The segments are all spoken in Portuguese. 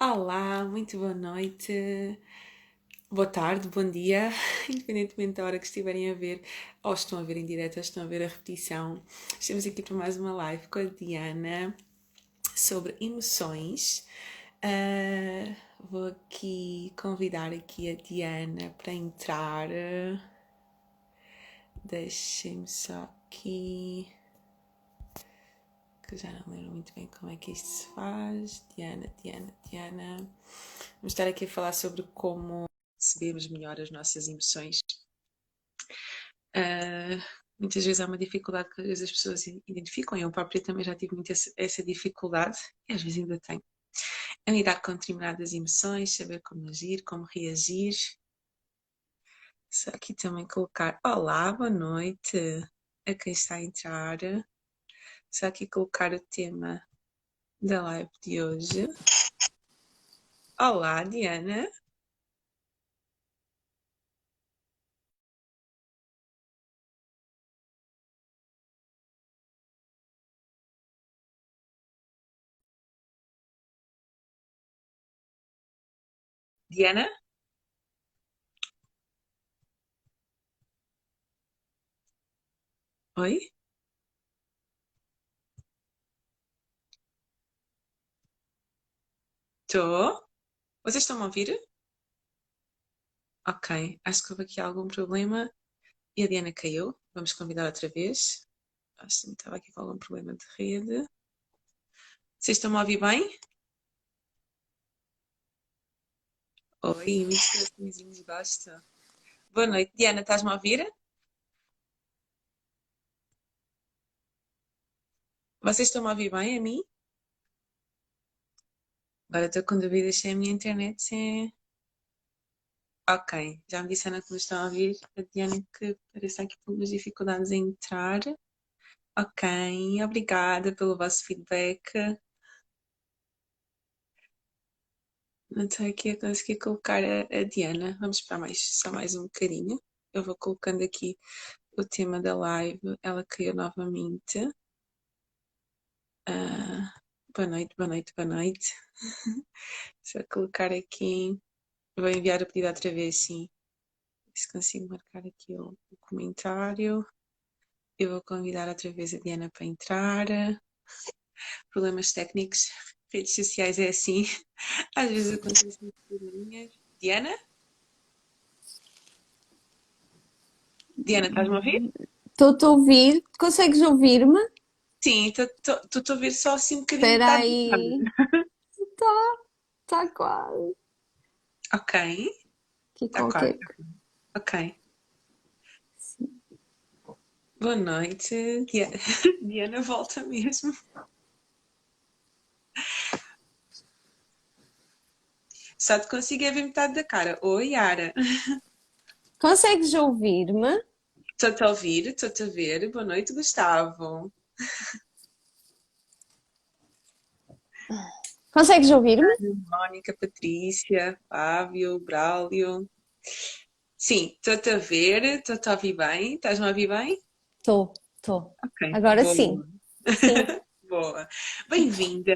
Olá, muito boa noite, boa tarde, bom dia, independentemente da hora que estiverem a ver, ou estão a ver em direto, ou estão a ver a repetição. Estamos aqui para mais uma live com a Diana sobre emoções. Uh, vou aqui convidar aqui a Diana para entrar. Deixem-me só aqui que já não lembro muito bem como é que isto se faz. Diana, Diana, Diana. Vamos estar aqui a falar sobre como percebemos melhor as nossas emoções. Uh, muitas vezes há uma dificuldade que as pessoas identificam, eu própria também já tive muito essa dificuldade, e às vezes ainda tenho, a lidar com determinadas emoções, saber como agir, como reagir. Só aqui também colocar Olá, boa noite a quem está a entrar. Só aqui colocar o tema da live de hoje. Olá, Diana. Diana? Oi? Estou. Vocês estão a ouvir? Ok, acho que houve aqui algum problema e a Diana caiu. Vamos convidar outra vez. Acho que estava aqui com algum problema de rede. Vocês estão a ouvir bem? Oi, muitos coraçõezinhos gosto. Boa noite, Diana, estás-me a ouvir? Vocês estão a ouvir bem a mim? Agora estou com dúvidas se é a minha internet se é... Ok, já me disseram que me estão a ouvir. A Diana que parece aqui com algumas dificuldades em entrar. Ok, obrigada pelo vosso feedback. Não estou aqui a conseguir colocar a, a Diana. Vamos esperar mais, só mais um bocadinho. Eu vou colocando aqui o tema da live. Ela caiu novamente. Boa noite, boa noite, boa noite. Só colocar aqui. Vou enviar o pedido outra vez, sim. Se consigo marcar aqui o, o comentário. Eu vou convidar outra vez a Diana para entrar. Problemas técnicos, redes sociais é assim. Às vezes acontecem probleminhas. Diana? Diana, estás-me a ouvir? Estou-te a ouvir. Consegues ouvir-me? Sim, estou a ouvir só assim um bocadinho. Espera aí. Está, está quase. Ok. Aqui tá qualquer. Ok. Boa noite. Diana, Diana volta mesmo. Só te consigo ver metade da cara. Oi, Yara. Consegues ouvir-me? Estou-te a ouvir, estou-te a ver. Boa noite, Gustavo. Consegues ouvir-me? Mónica, Patrícia, Fábio, Braulio. Sim, estou-te a ver, estou-te a ouvir bem. Estás-me a ouvir bem? Estou, estou. Agora boa. sim. sim. boa. Bem-vinda.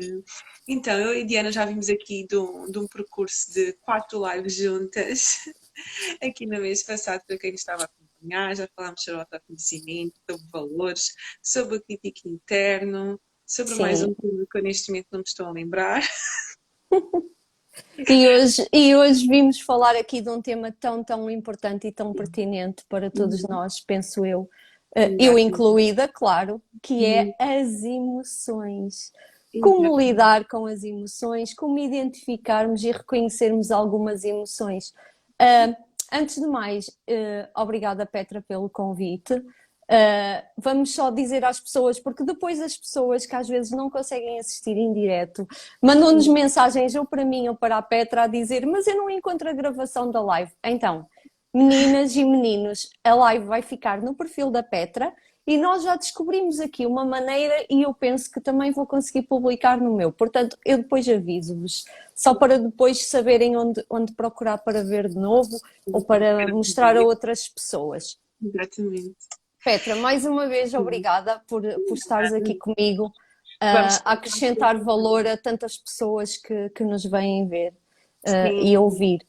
Então, eu e Diana já vimos aqui de um, de um percurso de quatro lives juntas, aqui no mês passado, para quem estava a acompanhar. Já falámos sobre o autoconhecimento, sobre valores, sobre o crítico interno, sobre Sim. mais um tema que eu neste momento não me estou a lembrar. E hoje, e hoje vimos falar aqui de um tema tão, tão importante e tão pertinente para todos uhum. nós, penso eu, uh, eu incluída, claro, que é uhum. as emoções. Como lidar com as emoções, como identificarmos e reconhecermos algumas emoções. Uh, antes de mais, uh, obrigada Petra pelo convite. Uh, vamos só dizer às pessoas, porque depois as pessoas que às vezes não conseguem assistir em direto mandam-nos mensagens, ou para mim ou para a Petra, a dizer: Mas eu não encontro a gravação da live. Então, meninas e meninos, a live vai ficar no perfil da Petra e nós já descobrimos aqui uma maneira e eu penso que também vou conseguir publicar no meu. Portanto, eu depois aviso-vos, só para depois saberem onde, onde procurar para ver de novo ou para mostrar a outras pessoas. Exatamente. Petra, mais uma vez obrigada por, por estares aqui comigo. a acrescentar valor a tantas pessoas que, que nos vêm ver uh, e ouvir.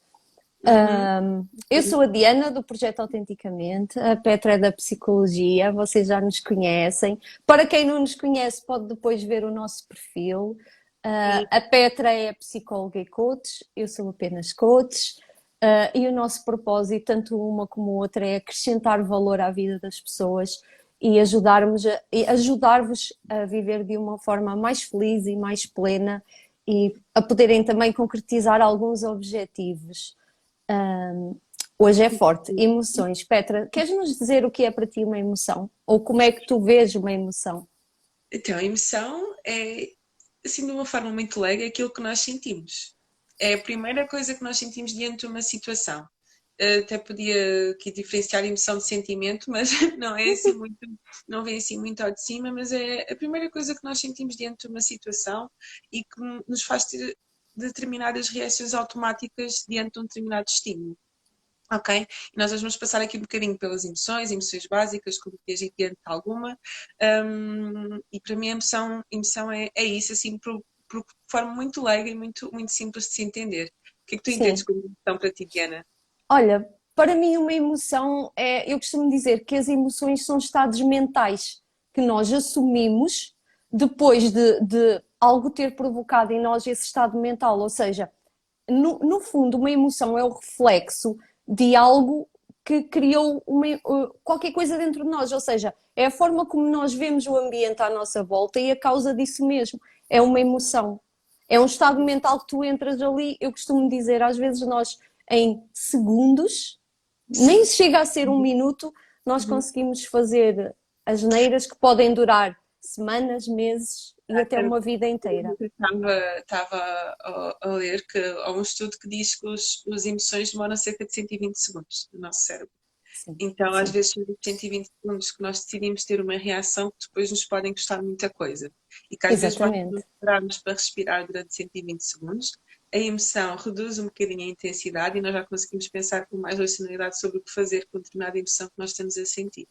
Uhum. Um, eu sou a Diana do Projeto Autenticamente, a Petra é da Psicologia, vocês já nos conhecem. Para quem não nos conhece, pode depois ver o nosso perfil. Uh, a Petra é psicóloga e coach, eu sou apenas coach. Uh, e o nosso propósito, tanto uma como outra, é acrescentar valor à vida das pessoas e ajudarmos a, ajudar-vos a viver de uma forma mais feliz e mais plena e a poderem também concretizar alguns objetivos. Um, hoje é forte, emoções. Petra, queres nos dizer o que é para ti uma emoção? Ou como é que tu vês uma emoção? Então, a emoção é, assim, de uma forma muito leve, aquilo que nós sentimos. É a primeira coisa que nós sentimos diante de uma situação até podia aqui diferenciar emoção de sentimento, mas não é assim muito, não vem assim muito ao de cima, mas é a primeira coisa que nós sentimos diante de uma situação e que nos faz ter determinadas reações automáticas diante de um determinado estímulo. Ok? E nós vamos passar aqui um bocadinho pelas emoções, emoções básicas, como diante de alguma, um, e para mim a emoção, emoção é, é isso, assim, por, por forma muito leiga e muito, muito simples de se entender. O que é que tu Sim. entendes como emoção para ti, Diana? Olha, para mim uma emoção é, eu costumo dizer que as emoções são estados mentais que nós assumimos depois de, de algo ter provocado em nós esse estado mental, ou seja, no, no fundo uma emoção é o reflexo de algo que criou uma, qualquer coisa dentro de nós, ou seja, é a forma como nós vemos o ambiente à nossa volta e a causa disso mesmo é uma emoção. É um estado mental que tu entras ali, eu costumo dizer, às vezes nós em segundos, nem chega a ser um minuto, nós uhum. conseguimos fazer as neiras que podem durar semanas, meses e até uma vida inteira. Estava, estava a, a ler que há um estudo que diz que os, as emoções demoram cerca de 120 segundos no nosso cérebro. Sim, então, sim. às vezes, são 120 segundos que nós decidimos ter uma reação que depois nos podem custar muita coisa. E que às Exatamente. vezes nós para respirar durante 120 segundos, a emoção reduz um bocadinho a intensidade e nós já conseguimos pensar com mais racionalidade sobre o que fazer com determinada emoção que nós estamos a sentir.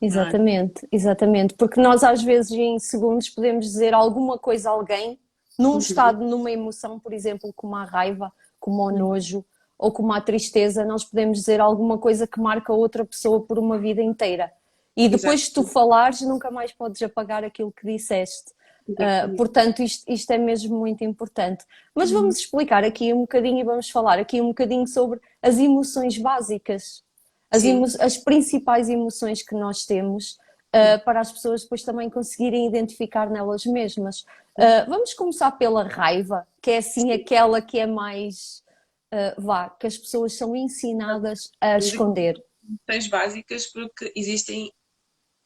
É? Exatamente, é? exatamente, porque nós às vezes em segundos podemos dizer alguma coisa a alguém num uhum. estado, numa emoção, por exemplo, como a raiva, como o uhum. nojo ou como a tristeza, nós podemos dizer alguma coisa que marca outra pessoa por uma vida inteira. E depois, se tu falares, nunca mais podes apagar aquilo que disseste. Uh, portanto, isto, isto, é mesmo muito importante. Mas uhum. vamos explicar aqui um bocadinho e vamos falar aqui um bocadinho sobre as emoções básicas, as, as principais emoções que nós temos uh, para as pessoas depois também conseguirem identificar nelas mesmas. Uh, vamos começar pela raiva, que é assim aquela que é mais vá, que as pessoas são ensinadas a esconder. Emoções básicas porque existem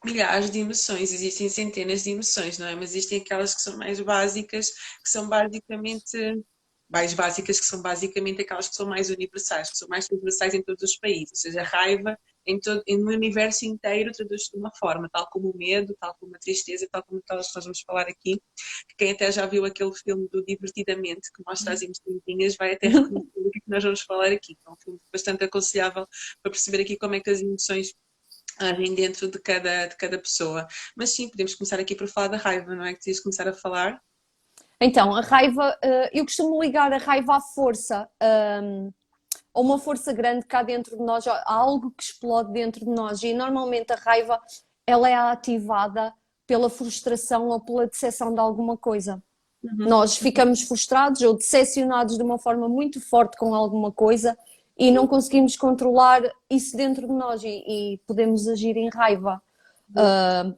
milhares de emoções, existem centenas de emoções, não é? Mas existem aquelas que são mais básicas, que são basicamente mais básicas, que são basicamente aquelas que são mais universais, que são mais universais em todos os países, ou seja, a raiva em todo, no universo inteiro traduz-se de uma forma, tal como o medo, tal como a tristeza, tal como aquelas que nós vamos falar aqui, que quem até já viu aquele filme do Divertidamente, que mostra as emoções, vai até reconhecer o que nós vamos falar aqui, é um filme bastante aconselhável para perceber aqui como é que as emoções agem dentro de cada, de cada pessoa. Mas sim, podemos começar aqui por falar da raiva, não é? Que tens começar a falar? Então, a raiva, eh, eu costumo ligar a raiva à força, ehm, a uma força grande cá dentro de nós, há algo que explode dentro de nós e normalmente a raiva ela é ativada pela frustração ou pela decepção de alguma coisa. Uhum. Nós ficamos frustrados ou decepcionados de uma forma muito forte com alguma coisa e não conseguimos controlar isso dentro de nós e, e podemos agir em raiva. Uh,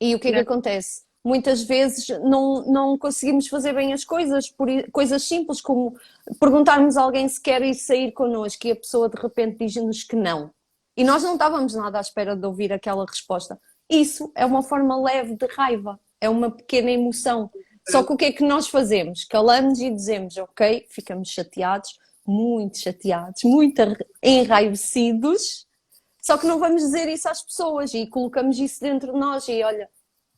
e o que é que acontece? Muitas vezes não, não conseguimos fazer bem as coisas, por coisas simples como perguntarmos a alguém se quer ir sair connosco e a pessoa de repente diz-nos que não. E nós não estávamos nada à espera de ouvir aquela resposta. Isso é uma forma leve de raiva, é uma pequena emoção. Só que o que é que nós fazemos? Calamos e dizemos, ok, ficamos chateados, muito chateados, muito enraivecidos, só que não vamos dizer isso às pessoas e colocamos isso dentro de nós e olha,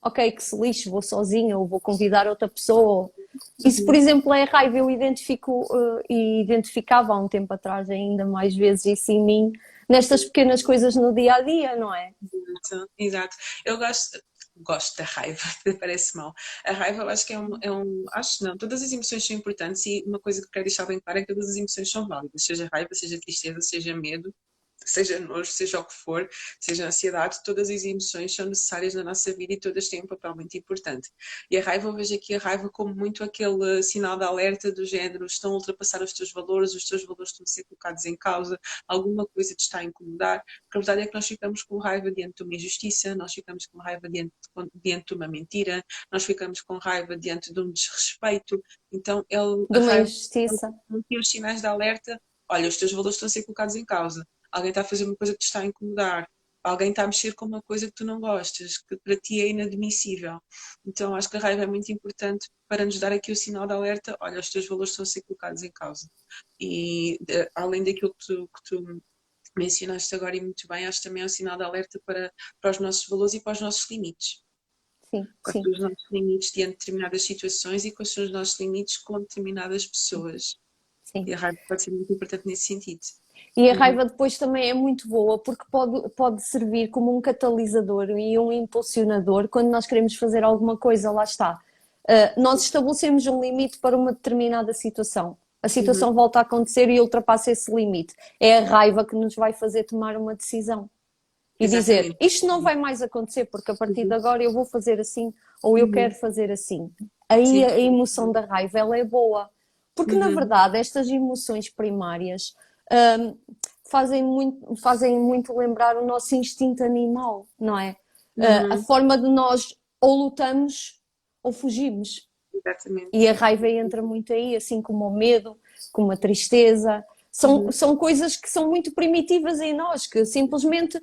ok, que se lixe, vou sozinha ou vou convidar outra pessoa. Isso, por exemplo, é raiva. Eu identifico uh, e identificava há um tempo atrás ainda mais vezes isso em mim, nestas pequenas coisas no dia a dia, não é? Exato, exato. Eu gosto, gosto da raiva, parece mal. A raiva eu acho que é um, é um, Acho não, todas as emoções são importantes e uma coisa que quero deixar bem clara é que todas as emoções são válidas, seja raiva, seja tristeza, seja medo, seja nojo, seja o que for, seja ansiedade, todas as emoções são necessárias na nossa vida e todas têm um papel muito importante. E a raiva, eu vejo aqui a raiva como muito aquele sinal de alerta do género, estão a ultrapassar os teus valores, os teus valores estão a ser colocados em causa, alguma coisa te está a incomodar, porque a verdade é que nós ficamos com raiva diante de uma injustiça, nós ficamos com raiva diante, diante de uma mentira, nós ficamos com raiva diante de um desrespeito, então ele... De uma injustiça. Ele, os sinais de alerta, olha, os teus valores estão a ser colocados em causa alguém está a fazer uma coisa que te está a incomodar, alguém está a mexer com uma coisa que tu não gostas, que para ti é inadmissível. Então acho que a raiva é muito importante para nos dar aqui o sinal de alerta, olha, os teus valores estão a ser colocados em causa. E de, além daquilo que tu, que tu mencionaste agora e muito bem, acho que também é um sinal de alerta para, para os nossos valores e para os nossos limites. Sim, quais são os nossos limites diante de determinadas situações e quais são os nossos limites com determinadas pessoas. Sim. E a raiva pode ser muito importante nesse sentido. E a uhum. raiva depois também é muito boa porque pode, pode servir como um catalisador e um impulsionador quando nós queremos fazer alguma coisa, lá está. Uh, nós estabelecemos um limite para uma determinada situação. A situação uhum. volta a acontecer e ultrapassa esse limite. É a raiva que nos vai fazer tomar uma decisão. E Exatamente. dizer, isto não vai mais acontecer porque a partir uhum. de agora eu vou fazer assim ou eu uhum. quero fazer assim. Aí Sim. a emoção da raiva ela é boa. Porque na uhum. verdade estas emoções primárias um, fazem, muito, fazem muito lembrar o nosso instinto animal, não é? Uhum. Uh, a forma de nós ou lutamos ou fugimos. Exatamente. E a raiva entra muito aí, assim como o medo, como a tristeza. São, uhum. são coisas que são muito primitivas em nós, que simplesmente,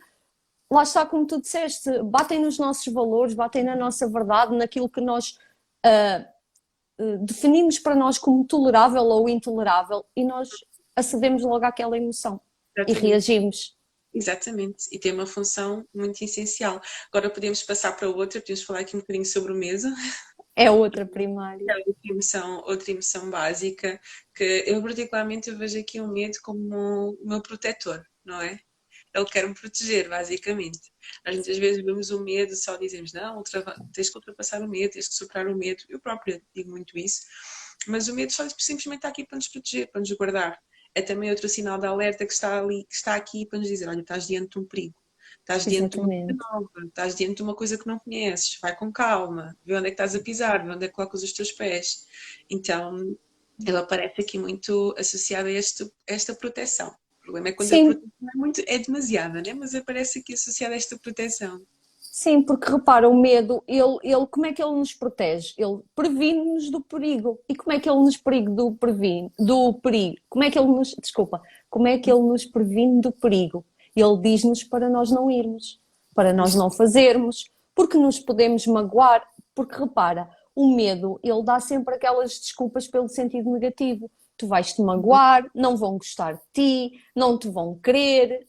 lá está como tu disseste, batem nos nossos valores, batem na nossa verdade, naquilo que nós uh, definimos para nós como tolerável ou intolerável e nós acedemos logo àquela emoção Exatamente. e reagimos. Exatamente, e tem uma função muito essencial. Agora podemos passar para outra, podemos falar aqui um bocadinho sobre o mesa. É outra primária. É outra emoção, outra emoção básica, que eu particularmente eu vejo aqui o medo como o meu protetor, não é? Ele quer me proteger, basicamente. Nós muitas vezes vemos o medo, só dizemos, não, tens que ultrapassar o medo, tens que superar o medo. Eu própria digo muito isso. Mas o medo só simplesmente está aqui para nos proteger, para nos guardar é também outro sinal de alerta que está ali, que está aqui para nos dizer, olha, estás diante de um perigo, estás diante Exatamente. de uma coisa nova, estás diante de uma coisa que não conheces, vai com calma, vê onde é que estás a pisar, vê onde é que colocas os teus pés. Então, ela aparece aqui muito associada a, este, esta proteção. O problema é quando Sim. a proteção é, muito, é demasiada, né? mas aparece aqui associada a esta proteção. Sim, porque repara, o medo, ele, ele, como é que ele nos protege? Ele previne-nos do perigo. E como é que ele nos perigo do previne, do perigo? Como é que ele nos, desculpa, como é que ele nos previne do perigo? Ele diz-nos para nós não irmos, para nós não fazermos, porque nos podemos magoar, porque repara, o medo, ele dá sempre aquelas desculpas pelo sentido negativo. Tu vais te magoar, não vão gostar de ti, não te vão querer,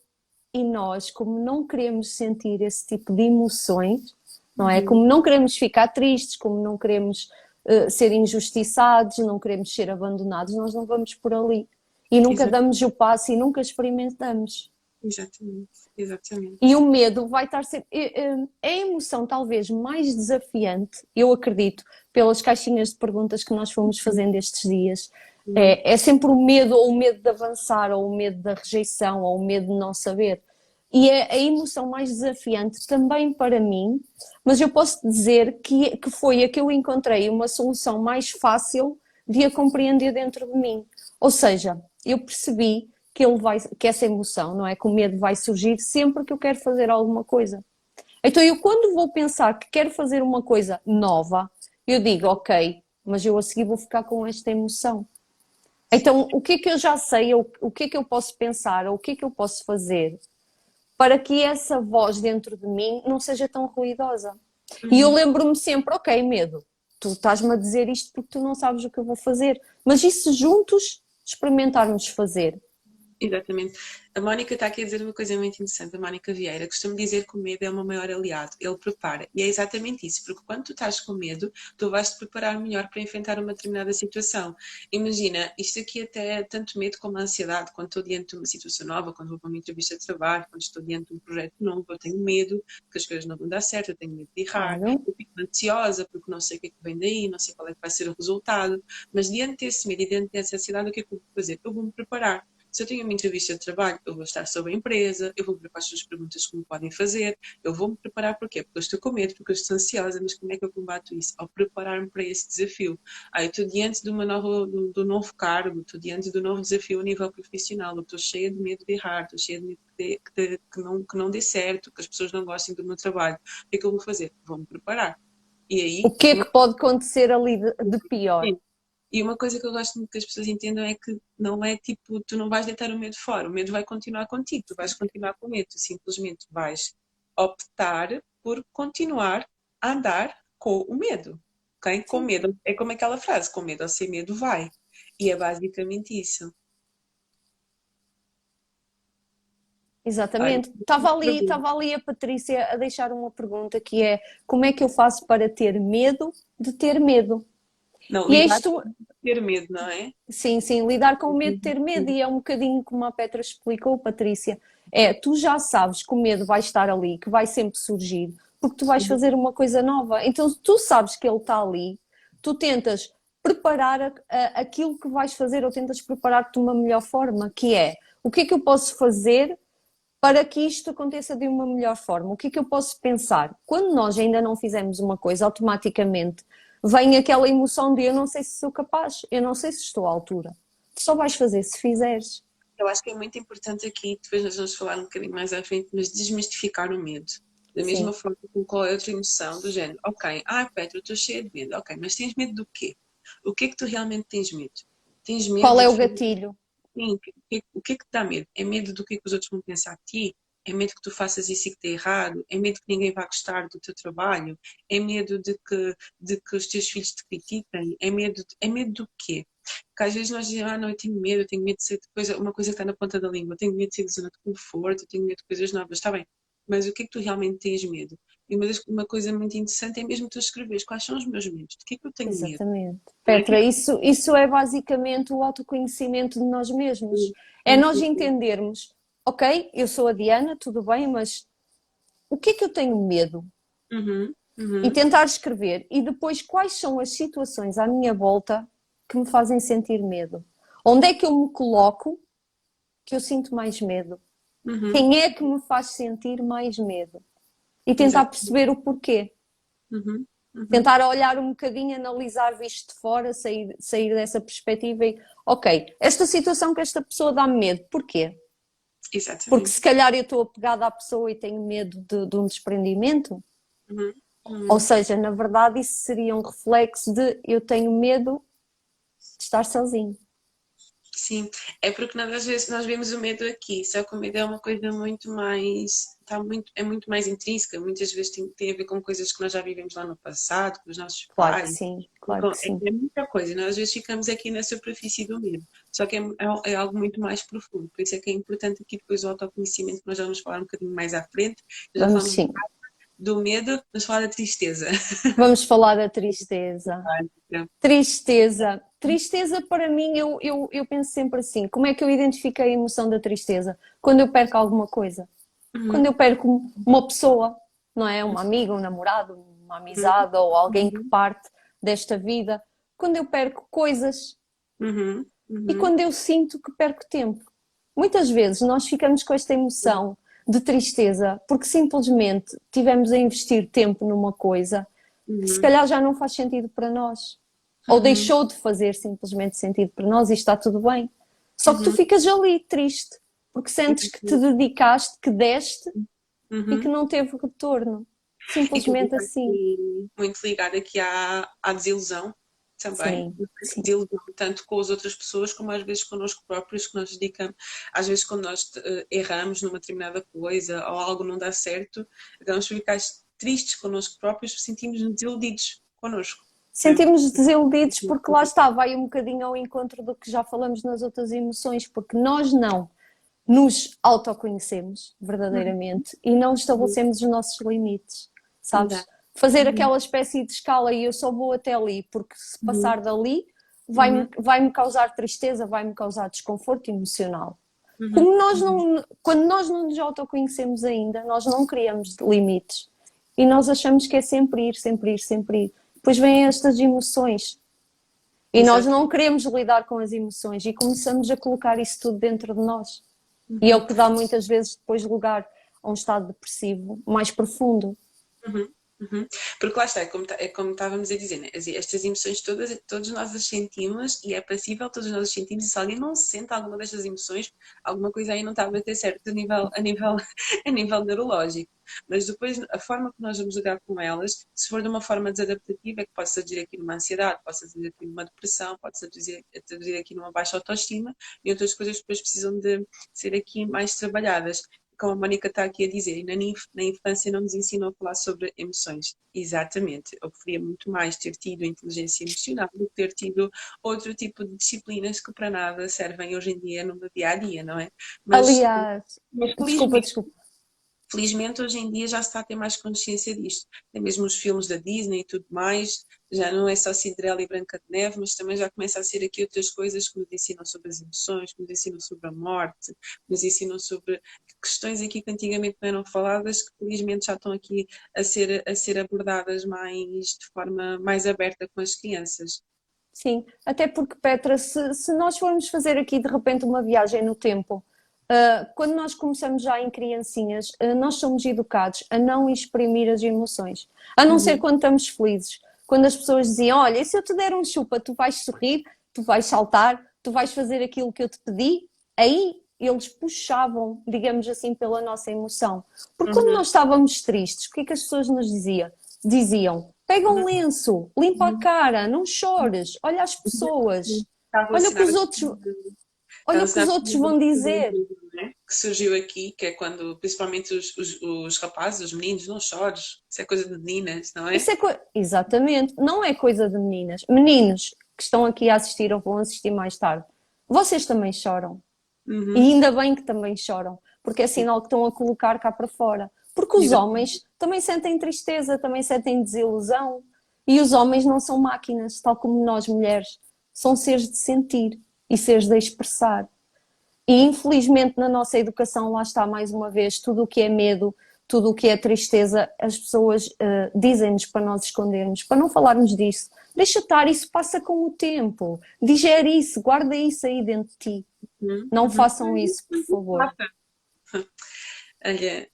e nós, como não queremos sentir esse tipo de emoções, não é? Como não queremos ficar tristes, como não queremos uh, ser injustiçados, não queremos ser abandonados, nós não vamos por ali. E nunca Exatamente. damos o passo e nunca experimentamos. Exatamente, exatamente. E o medo vai estar sempre. É a emoção talvez mais desafiante, eu acredito, pelas caixinhas de perguntas que nós fomos fazendo estes dias, é, é sempre o medo, ou o medo de avançar, ou o medo da rejeição, ou o medo de não saber. E é a emoção mais desafiante também para mim, mas eu posso dizer que, que foi a que eu encontrei uma solução mais fácil de a compreender dentro de mim. Ou seja, eu percebi que, ele vai, que essa emoção, não é? Que o medo vai surgir sempre que eu quero fazer alguma coisa. Então eu quando vou pensar que quero fazer uma coisa nova, eu digo, ok, mas eu a seguir vou ficar com esta emoção. Então, o que é que eu já sei, o que é que eu posso pensar, ou o que é que eu posso fazer para que essa voz dentro de mim não seja tão ruidosa? Uhum. E eu uhum. lembro-me sempre, ok, medo, tu estás-me a dizer isto porque tu não sabes o que eu vou fazer, mas e se juntos experimentarmos fazer? Exatamente. A Mónica está aqui a dizer uma coisa muito interessante. A Mónica Vieira costuma dizer que o medo é o meu maior aliado. Ele prepara. E é exatamente isso. Porque quando tu estás com medo, tu vais te preparar melhor para enfrentar uma determinada situação. Imagina, isto aqui até é tanto medo como a ansiedade. Quando estou diante de uma situação nova, quando vou para uma entrevista de trabalho, quando estou diante de um projeto novo, eu tenho medo que as coisas não vão dar certo, eu tenho medo de errar, eu fico ansiosa porque não sei o que é que vem daí, não sei qual é que vai ser o resultado. Mas diante desse medo e diante dessa ansiedade, o que é que eu vou fazer? Eu vou me preparar se eu tenho uma entrevista de trabalho, eu vou estar sobre a empresa, eu vou ver quais são as perguntas que me podem fazer, eu vou me preparar porquê? Porque eu estou com medo, porque eu estou ansiosa, mas como é que eu combato isso? Ao preparar-me para esse desafio. Aí eu estou diante de uma nova, do, do novo cargo, estou diante do novo desafio a nível profissional, eu estou cheia de medo de errar, estou cheia de medo de, que, que, não, que não dê certo, que as pessoas não gostem do meu trabalho. O que é que eu vou fazer? Vou me preparar. E aí, o que é que pode acontecer ali de, de pior? Sim. E uma coisa que eu gosto muito que as pessoas entendam é que não é tipo, tu não vais deitar o medo fora, o medo vai continuar contigo, tu vais continuar com o medo, tu simplesmente vais optar por continuar a andar com o medo. Okay? Com medo, é como aquela frase, com medo ou sem medo vai. E é basicamente isso. Exatamente. Estava ali, estava ali a Patrícia a deixar uma pergunta que é como é que eu faço para ter medo de ter medo? Não, e isto... com ter medo, não é? Sim, sim, lidar com o medo de ter medo e é um bocadinho como a Petra explicou, Patrícia. É, tu já sabes que o medo vai estar ali, que vai sempre surgir, porque tu vais fazer uma coisa nova. Então tu sabes que ele está ali, tu tentas preparar a, a, aquilo que vais fazer ou tentas preparar-te de uma melhor forma, que é o que é que eu posso fazer para que isto aconteça de uma melhor forma? O que é que eu posso pensar? Quando nós ainda não fizemos uma coisa, automaticamente vem aquela emoção de eu não sei se sou capaz, eu não sei se estou à altura. Tu só vais fazer se fizeres. Eu acho que é muito importante aqui, depois nós vamos falar um bocadinho mais à frente, mas desmistificar o medo. Da mesma Sim. forma com qual é outra emoção, do género, ok, ah Petra, eu estou cheia de medo, ok, mas tens medo do quê? O que é que tu realmente tens medo? Tens medo qual é o gatilho? Sim, o que é que te dá medo? É medo do que, é que os outros vão pensar de ti? É medo que tu faças isso e que dê errado, é medo que ninguém vá gostar do teu trabalho, é medo de que, de que os teus filhos te critiquem, é medo, de, é medo do quê? Porque às vezes nós dizemos, ah não, eu tenho medo, eu tenho medo de ser coisa, uma coisa que está na ponta da língua, eu tenho medo de ser de zona de conforto, eu tenho medo de coisas novas, está bem, mas o que é que tu realmente tens medo? E uma, uma coisa muito interessante é mesmo tu escreveres quais são os meus medos, de que é que eu tenho Exatamente. medo? Exatamente. Petra, isso, isso é basicamente o autoconhecimento de nós mesmos. É nós entendermos ok, eu sou a Diana, tudo bem, mas o que é que eu tenho medo? Uhum, uhum. E tentar escrever. E depois, quais são as situações à minha volta que me fazem sentir medo? Onde é que eu me coloco que eu sinto mais medo? Uhum. Quem é que me faz sentir mais medo? E tentar Exato. perceber o porquê. Uhum, uhum. Tentar olhar um bocadinho, analisar visto de fora, sair, sair dessa perspectiva e, ok, esta situação que esta pessoa dá medo, porquê? Exatamente. Porque se calhar eu estou apegada à pessoa e tenho medo de, de um desprendimento. Uhum. Uhum. Ou seja, na verdade, isso seria um reflexo de eu tenho medo de estar sozinho. Sim, é porque nós, às vezes nós vemos o medo aqui, só que o medo é uma coisa muito mais, está muito, é muito mais intrínseca, muitas vezes tem, tem a ver com coisas que nós já vivemos lá no passado, com os nossos claro pais. Que sim, claro que sim. É, é muita coisa, nós às vezes ficamos aqui na superfície do medo, só que é, é, é, algo muito mais profundo, por isso é que é importante aqui depois o autoconhecimento, que nós já vamos falar um bocadinho mais à frente, já vamos, sim do medo, vamos falar da tristeza. Vamos falar da tristeza. Tristeza. Tristeza para mim, eu, eu, eu penso sempre assim, como é que eu identifico a emoção da tristeza? Quando eu perco alguma coisa. Uhum. Quando eu perco uma pessoa, não é? Uma amiga, um namorado, uma amizade uhum. ou alguém que uhum. parte desta vida. Quando eu perco coisas. Uhum. E uhum. quando eu sinto que perco tempo. Muitas vezes nós ficamos com esta emoção de tristeza, porque simplesmente tivemos a investir tempo numa coisa uhum. que se calhar já não faz sentido para nós. Uhum. Ou deixou de fazer simplesmente sentido para nós e está tudo bem. Só que tu uhum. ficas ali triste, porque sentes que te dedicaste, que deste e que não teve retorno. Simplesmente assim. Muito ligado aqui à, à desilusão também, sim, tanto com as outras pessoas como às vezes connosco próprios, que nós dedicamos, às vezes quando nós uh, erramos numa determinada coisa ou algo não dá certo, acabamos por ficar tristes connosco próprios, sentimos-nos desiludidos connosco. Sentimos desiludidos porque lá está, vai um bocadinho ao encontro do que já falamos nas outras emoções, porque nós não nos autoconhecemos verdadeiramente e não estabelecemos os nossos limites, sabes? Fazer Uhum. aquela espécie de escala e eu só vou até ali, porque se passar dali vai-me vai-me causar tristeza, vai-me causar desconforto emocional. Uhum. Como nós não, quando nós não nos autoconhecemos ainda, nós não criamos limites e nós achamos que é sempre ir, sempre ir, sempre ir. Depois vêm estas emoções e Exato. nós não queremos lidar com as emoções e começamos a colocar isso tudo dentro de nós. E é o que dá muitas vezes depois lugar a um estado depressivo mais profundo. Uhum. Porque lá está, é como, tá- é como estávamos a dizer, né? As- estas emoções todas, todos nós as sentimos e é passível, todos nós as sentimos e se alguém não sente alguma destas emoções, alguma coisa aí não está a bater certo a nível, a nível, a nível neurológico. Mas depois, a forma que nós vamos lidar com elas, se for de uma forma desadaptativa, é que pode traduzir aqui numa ansiedade, pode traduzir aqui numa depressão, pode traduzir aqui numa baixa autoestima e outras coisas que depois precisam de ser aqui mais trabalhadas como a Mónica está aqui a dizer, e na, inf- na infância não nos ensinam a falar sobre emoções. Exatamente. Eu preferia muito mais ter tido inteligência emocional do que ter tido outro tipo de disciplinas que para nada servem hoje em dia no meu dia a dia, não é? Mas, Aliás, mas desculpa, desculpa. Felizmente hoje em dia já se está a ter mais consciência disto. Tem mesmo os filmes da Disney e tudo mais, já não é só Cinderela e Branca de Neve, mas também já começa a ser aqui outras coisas que nos ensinam sobre as emoções, que nos ensinam sobre a morte, que nos ensinam sobre questões aqui que antigamente não eram faladas, que felizmente já estão aqui a ser, a ser abordadas mais de forma mais aberta com as crianças. Sim, até porque, Petra, se, se nós formos fazer aqui de repente uma viagem no tempo, ah, quando nós começamos já em criancinhas, ah, nós somos educados a não exprimir as emoções, a não ser quando estamos felizes. Quando as pessoas diziam: Olha, e se eu te der um chupa, tu vais sorrir, tu vais saltar, tu vais fazer aquilo que eu te pedi, aí eles puxavam, digamos assim, pela nossa emoção. Porque quando nós estávamos tristes, o que é que as pessoas nos diziam? Diziam: Pega um lenço, limpa a cara, não chores, olha as pessoas, olha o que os outros, olha o que os outros vão dizer. né? Que surgiu aqui, que é quando, principalmente os, os, os rapazes, os meninos, não chores, isso é coisa de meninas, não é? Isso é Exatamente, não é coisa de meninas. Meninos que estão aqui a assistir ou vão assistir mais tarde, vocês também choram. Uhum. E ainda bem que também choram, porque é sinal que estão a colocar cá para fora. Porque os homens também sentem tristeza, também sentem desilusão. E os homens não são máquinas, tal como nós mulheres. São seres de sentir e seres de expressar. E infelizmente na nossa educação, lá está mais uma vez, tudo o que é medo, tudo o que é tristeza, as pessoas eh, dizem-nos para nós escondermos, para não falarmos disso. Deixa estar, isso passa com o tempo. Digere isso, guarda isso aí dentro de ti. Uhum. Não façam isso, por favor. Olha,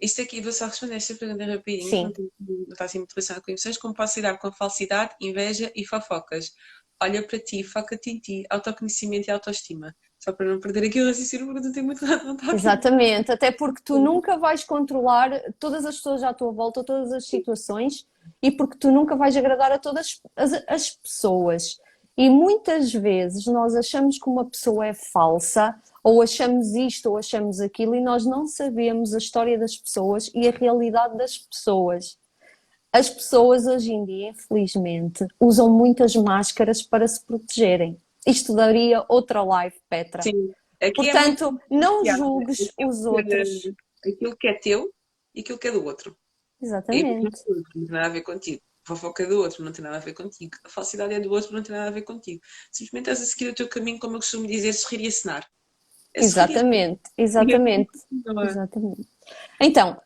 isto aqui, vou só responder esta pergunta rapidinho, Sim. não está assim muito relacionado com emoções. Como posso lidar com falsidade, inveja e fofocas? Olha para ti, foca-te em ti, autoconhecimento e autoestima. Só para não perder aqui o raciocínio, porque não tem muito aqui. Exatamente, até porque tu nunca vais controlar todas as pessoas à tua volta, todas as situações, e porque tu nunca vais agradar a todas as, as pessoas. E muitas vezes nós achamos que uma pessoa é falsa, ou achamos isto, ou achamos aquilo, e nós não sabemos a história das pessoas e a realidade das pessoas. As pessoas hoje em dia, infelizmente, usam muitas máscaras para se protegerem. Isto daria outra live, Petra. Sim. Aqui é Portanto, não muito- julgues os outros. Aquilo que é teu e aquilo que é do outro. É Exatamente. não tem nada a ver contigo. A fofoca é do outro, não tem nada a ver contigo. A falsidade é do outro, não tem nada a ver contigo. Simplesmente estás a seguir o teu caminho, como eu costumo dizer, sorrir e acenar. É sorrir e Exatamente, exatamente, exatamente. Então,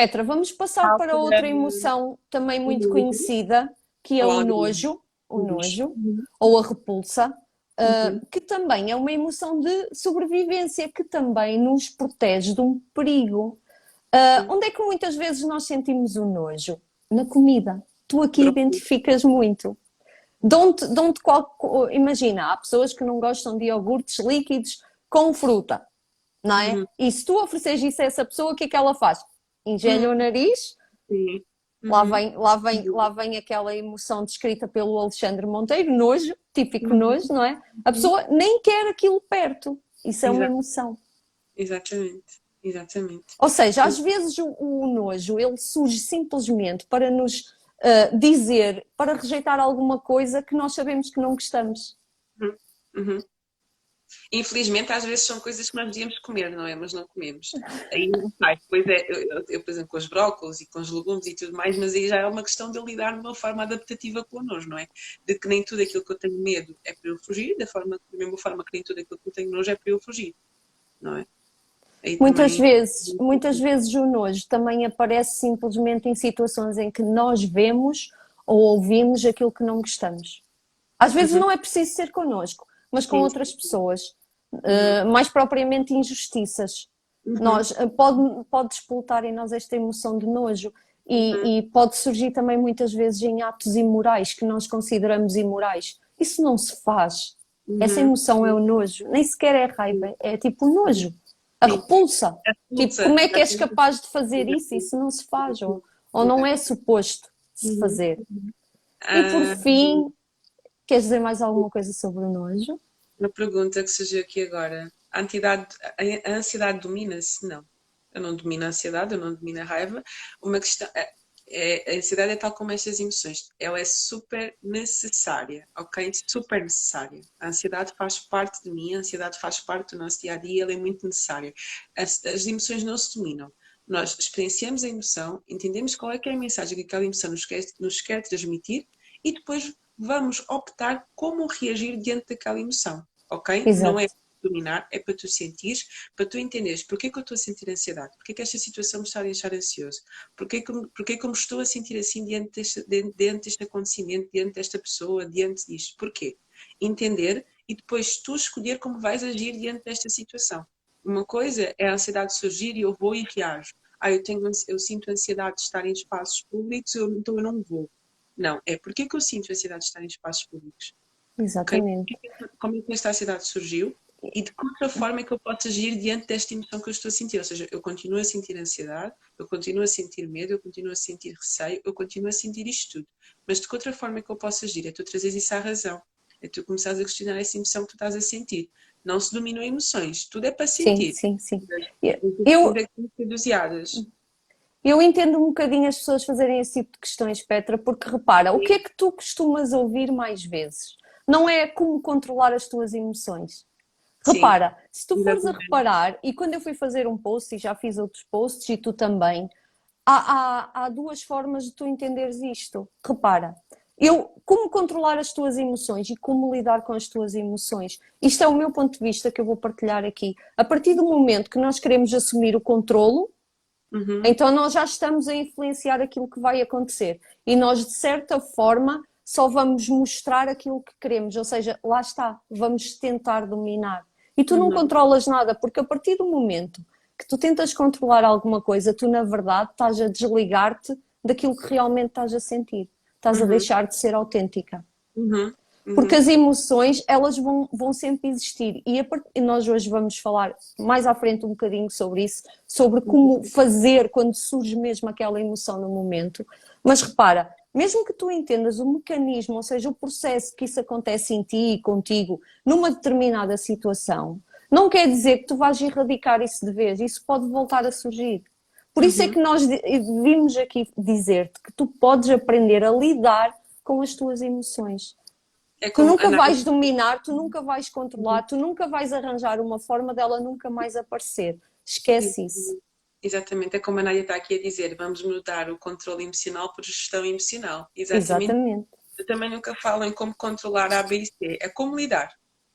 Petra, vamos passar para outra emoção também muito conhecida, que é o nojo, o Nojo. nojo, ou a repulsa, Uhum. que também é uma emoção de sobrevivência, que também nos protege de um perigo. Ah, onde é que muitas vezes nós sentimos o nojo? Na comida. Tu aqui identificas muito. Dão-te, dão-te qual, imagina, há pessoas que não gostam de iogurtes líquidos com fruta, não é? Uhum. E se tu ofereces isso a essa pessoa, o que é que ela faz? Engelha o nariz, Sim. lá Uhum. vem, lá, vem, lá vem aquela emoção descrita pelo Alexandre Monteiro, nojo, típico Uhum. nojo, não é? A pessoa nem quer aquilo perto. Isso é uma emoção. Exatamente. Exatamente. Ou seja, às vezes o, o nojo ele surge simplesmente para nos ah, dizer, para rejeitar alguma coisa que nós sabemos que não gostamos. Uhum. Infelizmente, às vezes são coisas que nós devíamos comer, não é? Mas não comemos. Aí não sai. Pois é, eu, eu, por exemplo, com os brócolos e com os legumes e tudo mais, mas aí já é uma questão de eu lidar de uma forma adaptativa connosco, não é? De que nem tudo aquilo que eu tenho medo é para eu fugir, da, forma, da mesma forma que nem tudo aquilo que eu tenho nojo é para eu fugir, não é? Aí muitas também... vezes, muitas vezes o nojo também aparece simplesmente em situações em que nós vemos ou ouvimos aquilo que não gostamos. Às vezes uhum. não é preciso ser connosco, mas com Sim. outras pessoas. Uh, mais propriamente injustiças. Uhum. Nós, uh, pode, pode despoltar em nós esta emoção de nojo e, uhum. e, pode surgir também muitas vezes em atos imorais que nós consideramos imorais. Isso não se faz. Uhum. Essa emoção é o nojo, nem sequer é raiva, é tipo nojo, a repulsa. A repulsa. Tipo, como é que és capaz de fazer isso? Isso não se faz, ou, ou não é suposto se uhum. fazer. E por ah, fim, queres dizer mais alguma coisa sobre o nojo? uma pergunta que surgiu aqui agora. A, ansiedade, a ansiedade domina-se? Não. Eu não domino a ansiedade, eu não domino a raiva. Uma questão, é, é, a ansiedade é tal como estas emoções. Ela é super necessária, ok? Super necessária. A ansiedade faz parte de mim, a ansiedade faz parte do nosso dia a dia, ela é muito necessária. As, as emoções não se dominam. Nós experienciamos a emoção, entendemos qual é, é a mensagem que aquela emoção nos quer, nos quer transmitir e depois vamos optar como reagir diante daquela emoção ok? Exato. Não é para dominar, é para tu sentires, para tu entenderes porquê que eu estou a sentir ansiedade, porquê que esta situação me está a deixar ansioso, porquê que, porquê que eu me estou a sentir assim diante deste, diante deste acontecimento, diante desta pessoa, diante disto, porquê? Entender e depois tu escolher como vais agir diante desta situação. Uma coisa é a ansiedade surgir e eu vou e reajo. Ah, eu, tenho, eu sinto ansiedade de estar em espaços públicos, então eu não vou. Não, é porque que eu sinto ansiedade de estar em espaços públicos? Exatamente. Como é que esta ansiedade surgiu e de que outra forma é que eu posso agir diante desta emoção que eu estou a sentir? Ou seja, eu continuo a sentir ansiedade, eu continuo a sentir medo, eu continuo a sentir receio, eu continuo a sentir isto tudo. Mas de que outra forma é que eu posso agir? É tu trazeres isso à razão. É tu começares a questionar essa emoção que tu estás a sentir. Não se dominam emoções, tudo é para sentir. Sim, sim, sim. Eu, eu entendo um bocadinho as pessoas fazerem esse tipo de questões, Petra, porque repara, o que é que tu costumas ouvir mais vezes? não é como controlar as tuas emoções. Repara, Sim, se tu fores a reparar, e quando eu fui fazer um post, e já fiz outros posts, e tu também, há, há, há duas formas de tu entenderes isto. Repara, eu, como controlar as tuas emoções e como lidar com as tuas emoções. Isto é o meu ponto de vista que eu vou partilhar aqui. A partir do momento que nós queremos assumir o controlo, uhum. então nós já estamos a influenciar aquilo que vai acontecer. E nós, de certa forma, só vamos mostrar aquilo que queremos, ou seja, lá está, vamos tentar dominar. E tu não uhum. controlas nada, porque a partir do momento que tu tentas controlar alguma coisa, tu na verdade estás a desligar-te daquilo que realmente estás a sentir, estás uhum. a deixar de ser autêntica. Uhum. Uhum. Porque as emoções, elas vão, vão sempre existir. E, a, e, nós hoje vamos falar mais à frente um bocadinho sobre isso, sobre como uhum. fazer quando surge mesmo aquela emoção no momento. Mas repara, mesmo que tu entendas o mecanismo, ou seja, o processo que isso acontece em ti e contigo numa determinada situação, não quer dizer que tu vais erradicar isso de vez, isso pode voltar a surgir. Por isso é uhum. é que nós vimos aqui dizer-te que tu podes aprender a lidar com as tuas emoções. É tu nunca vais dominar, tu nunca vais controlar, tu nunca vais arranjar uma forma dela nunca mais aparecer. Esquece isso. Exatamente, é como a Nádia está aqui a dizer, vamos mudar o controle emocional por gestão emocional. Exatamente. Exatamente. Eu também nunca falo em como controlar a B e C, é como lidar.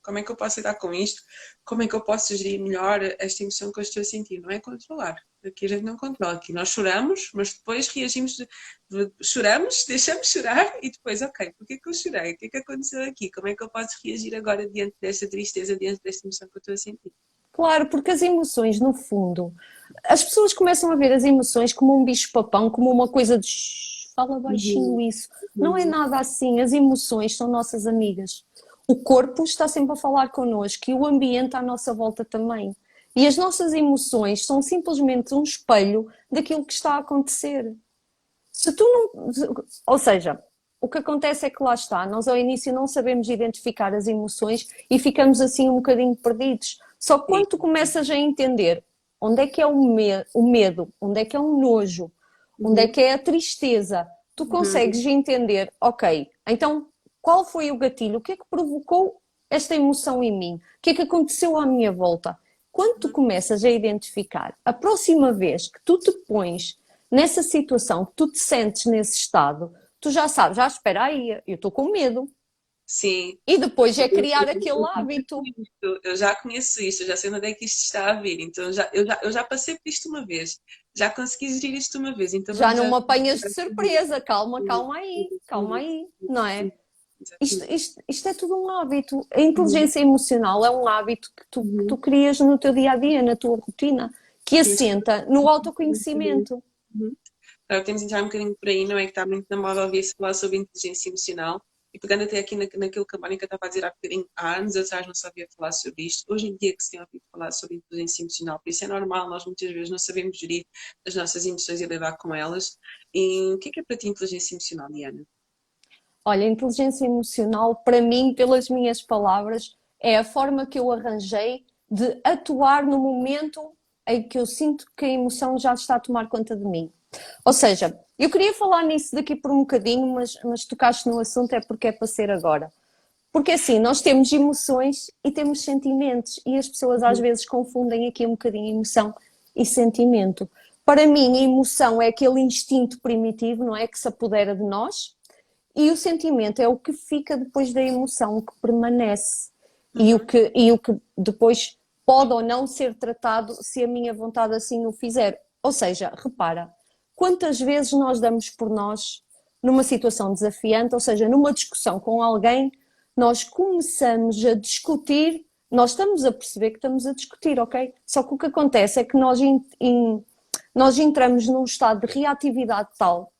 Como é que eu posso lidar com isto? Como é que eu posso gerir melhor esta emoção que eu estou a sentir? Não é controlar. Aqui a gente não controla. Aqui nós choramos, mas depois reagimos. De, choramos, deixamos chorar e depois, ok, por que, que eu chorei? O que é que aconteceu aqui? Como é que eu posso reagir agora diante desta tristeza, diante desta emoção que eu estou a sentir? Claro, porque as emoções, no fundo, as pessoas começam a ver as emoções como um bicho-papão, como uma coisa de fala baixinho uhum. isso. Não é nada assim. As emoções são nossas amigas. O corpo está sempre a falar connosco e o ambiente à nossa volta também. E as nossas emoções são simplesmente um espelho daquilo que está a acontecer. Se tu não. Ou seja, o que acontece é que lá está, nós ao início não sabemos identificar as emoções e ficamos assim um bocadinho perdidos. Só quando tu começas a entender onde é que é o, me o medo, onde é que é o nojo, onde é uhum. que é a tristeza, tu uhum. consegues entender, ok, então qual foi o gatilho, o que é que provocou esta emoção em mim? O que é que aconteceu à minha volta? Quando tu começas a identificar, a próxima vez que tu te pões nessa situação, que tu te sentes nesse estado, tu já sabes, já espera aí, eu estou com medo. Sim. E depois é criar aquele hábito. Eu já conheço isto, eu já sei onde é que isto está a vir. Então já, eu, já, eu já passei por isto uma vez, já consegui gerir isto uma vez. Então, já não me apanhas de surpresa, calma, calma aí, calma aí, não é? Isto, isto, isto é tudo um hábito. A inteligência emocional é um hábito que tu, que tu crias no teu dia a dia, na tua rotina, que assenta no autoconhecimento. Agora temos de entrar um bocadinho por aí, não é? Que está muito na moda ouvir-se falar sobre inteligência emocional. E pegando até aqui na, naquilo que a Mónica estava a dizer há bocadinho, há anos atrás não sabia falar sobre isto. Hoje em dia que se tem ouvido falar sobre inteligência emocional, por isso é normal, nós muitas vezes não sabemos gerir as nossas emoções e lidar com elas. E o que é que é para ti inteligência emocional, Diana? Olha, inteligência emocional, para mim, pelas minhas palavras, é a forma que eu arranjei de atuar no momento em que eu sinto que a emoção já está a tomar conta de mim. Ou seja, eu queria falar nisso daqui por um bocadinho, mas, mas tocaste no assunto é porque é para ser agora. Porque assim, nós temos emoções e temos sentimentos, e as pessoas às vezes confundem aqui um bocadinho emoção e sentimento. Para mim, a emoção é aquele instinto primitivo, não é? Que se apodera de nós, e o sentimento é o que fica depois da emoção, o que permanece e, o que, e o que depois pode ou não ser tratado se a minha vontade assim o fizer. Ou seja, repara, quantas vezes nós damos por nós numa situação desafiante, ou seja, numa discussão com alguém, nós começamos a discutir, nós estamos a perceber que estamos a discutir, ok? Só que o que acontece é que nós, in, in, nós entramos num estado de reatividade tal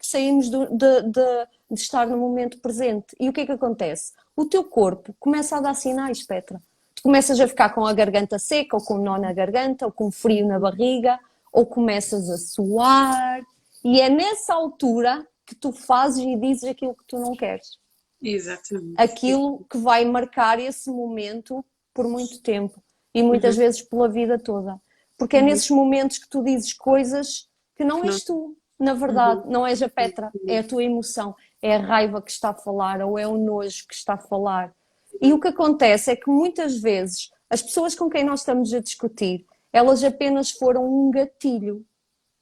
que saímos de, de, de de estar no momento presente. E o que é que acontece? O teu corpo começa a dar sinais, Petra. Tu começas a ficar com a garganta seca, ou com um nó na garganta, ou com frio na barriga, ou começas a suar. E é nessa altura que tu fazes e dizes aquilo que tu não queres. Exatamente. Aquilo que vai marcar esse momento por muito tempo e muitas uhum. vezes pela vida toda. Porque é uhum. nesses momentos que tu dizes coisas que não, não. és tu, na verdade, uhum. não és a Petra, é a tua emoção, é a raiva que está a falar ou é o nojo que está a falar. E o que acontece é que muitas vezes as pessoas com quem nós estamos a discutir, elas apenas foram um gatilho.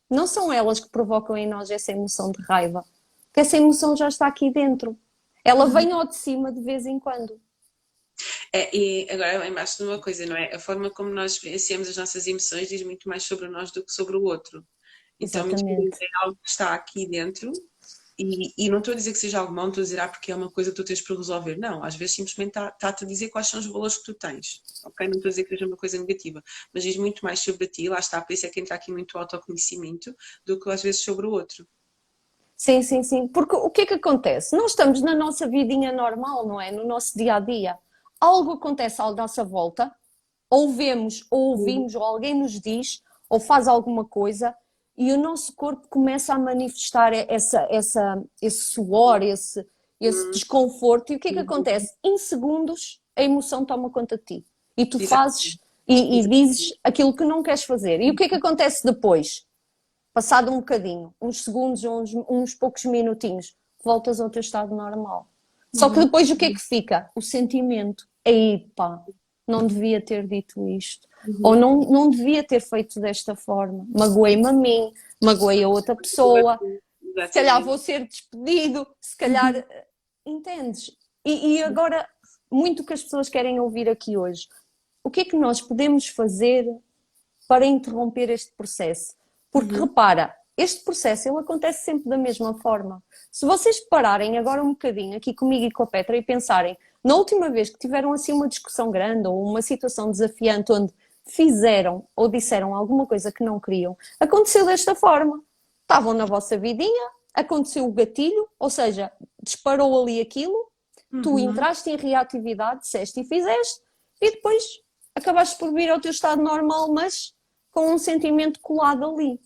Não são elas que provocam em nós essa emoção de raiva. Porque essa emoção já está aqui dentro. Ela uhum. vem ao de cima de vez em quando. É, e agora embaixo de uma coisa, não é? A forma como nós vivenciamos as nossas emoções diz muito mais sobre nós do que sobre o outro. Então, Exatamente. é algo que está aqui dentro e, e, não estou a dizer que seja algo mau, estou a dizer ah, porque é uma coisa que tu tens para resolver. Não, às vezes simplesmente está-te tá a dizer quais são os valores que tu tens. Ok? Não estou a dizer que seja uma coisa negativa, mas diz muito mais sobre ti, lá está, por isso é que entra aqui muito autoconhecimento, do que às vezes sobre o outro. Sim, sim, sim. Porque o que é que acontece? Nós estamos na nossa vidinha normal, não é? No nosso dia a dia. Algo acontece à nossa volta, ou vemos, ou ouvimos, ou alguém nos diz, ou faz alguma coisa, e o nosso corpo começa a manifestar essa, essa, esse suor, esse, esse uhum. desconforto. E o que é que uhum. acontece? Em segundos, a emoção toma conta de ti. E tu fazes e, e, dizes aquilo que não queres fazer. E o que é que acontece depois? Passado um bocadinho, uns segundos, uns, uns poucos minutinhos, voltas ao teu estado normal. Só que uhum. depois o que é que fica? O sentimento. Aí, pá, não devia ter dito isto. Uhum. Ou não, não devia ter feito desta forma. Magoei-me a mim, magoei a outra pessoa. Se calhar vou ser despedido, se calhar. Uhum. Entendes? E, e agora, muito que as pessoas querem ouvir aqui hoje. O que é que nós podemos fazer para interromper este processo? Porque uhum. repara, este processo ele acontece sempre da mesma forma. Se vocês pararem agora um bocadinho aqui comigo e com a Petra e pensarem na última vez que tiveram assim uma discussão grande ou uma situação desafiante onde fizeram ou disseram alguma coisa que não queriam, aconteceu desta forma. Estavam na vossa vidinha, aconteceu o gatilho, ou seja, disparou ali aquilo, uhum. tu entraste em reatividade, disseste e fizeste, e depois acabaste por vir ao teu estado normal, mas com um sentimento colado ali.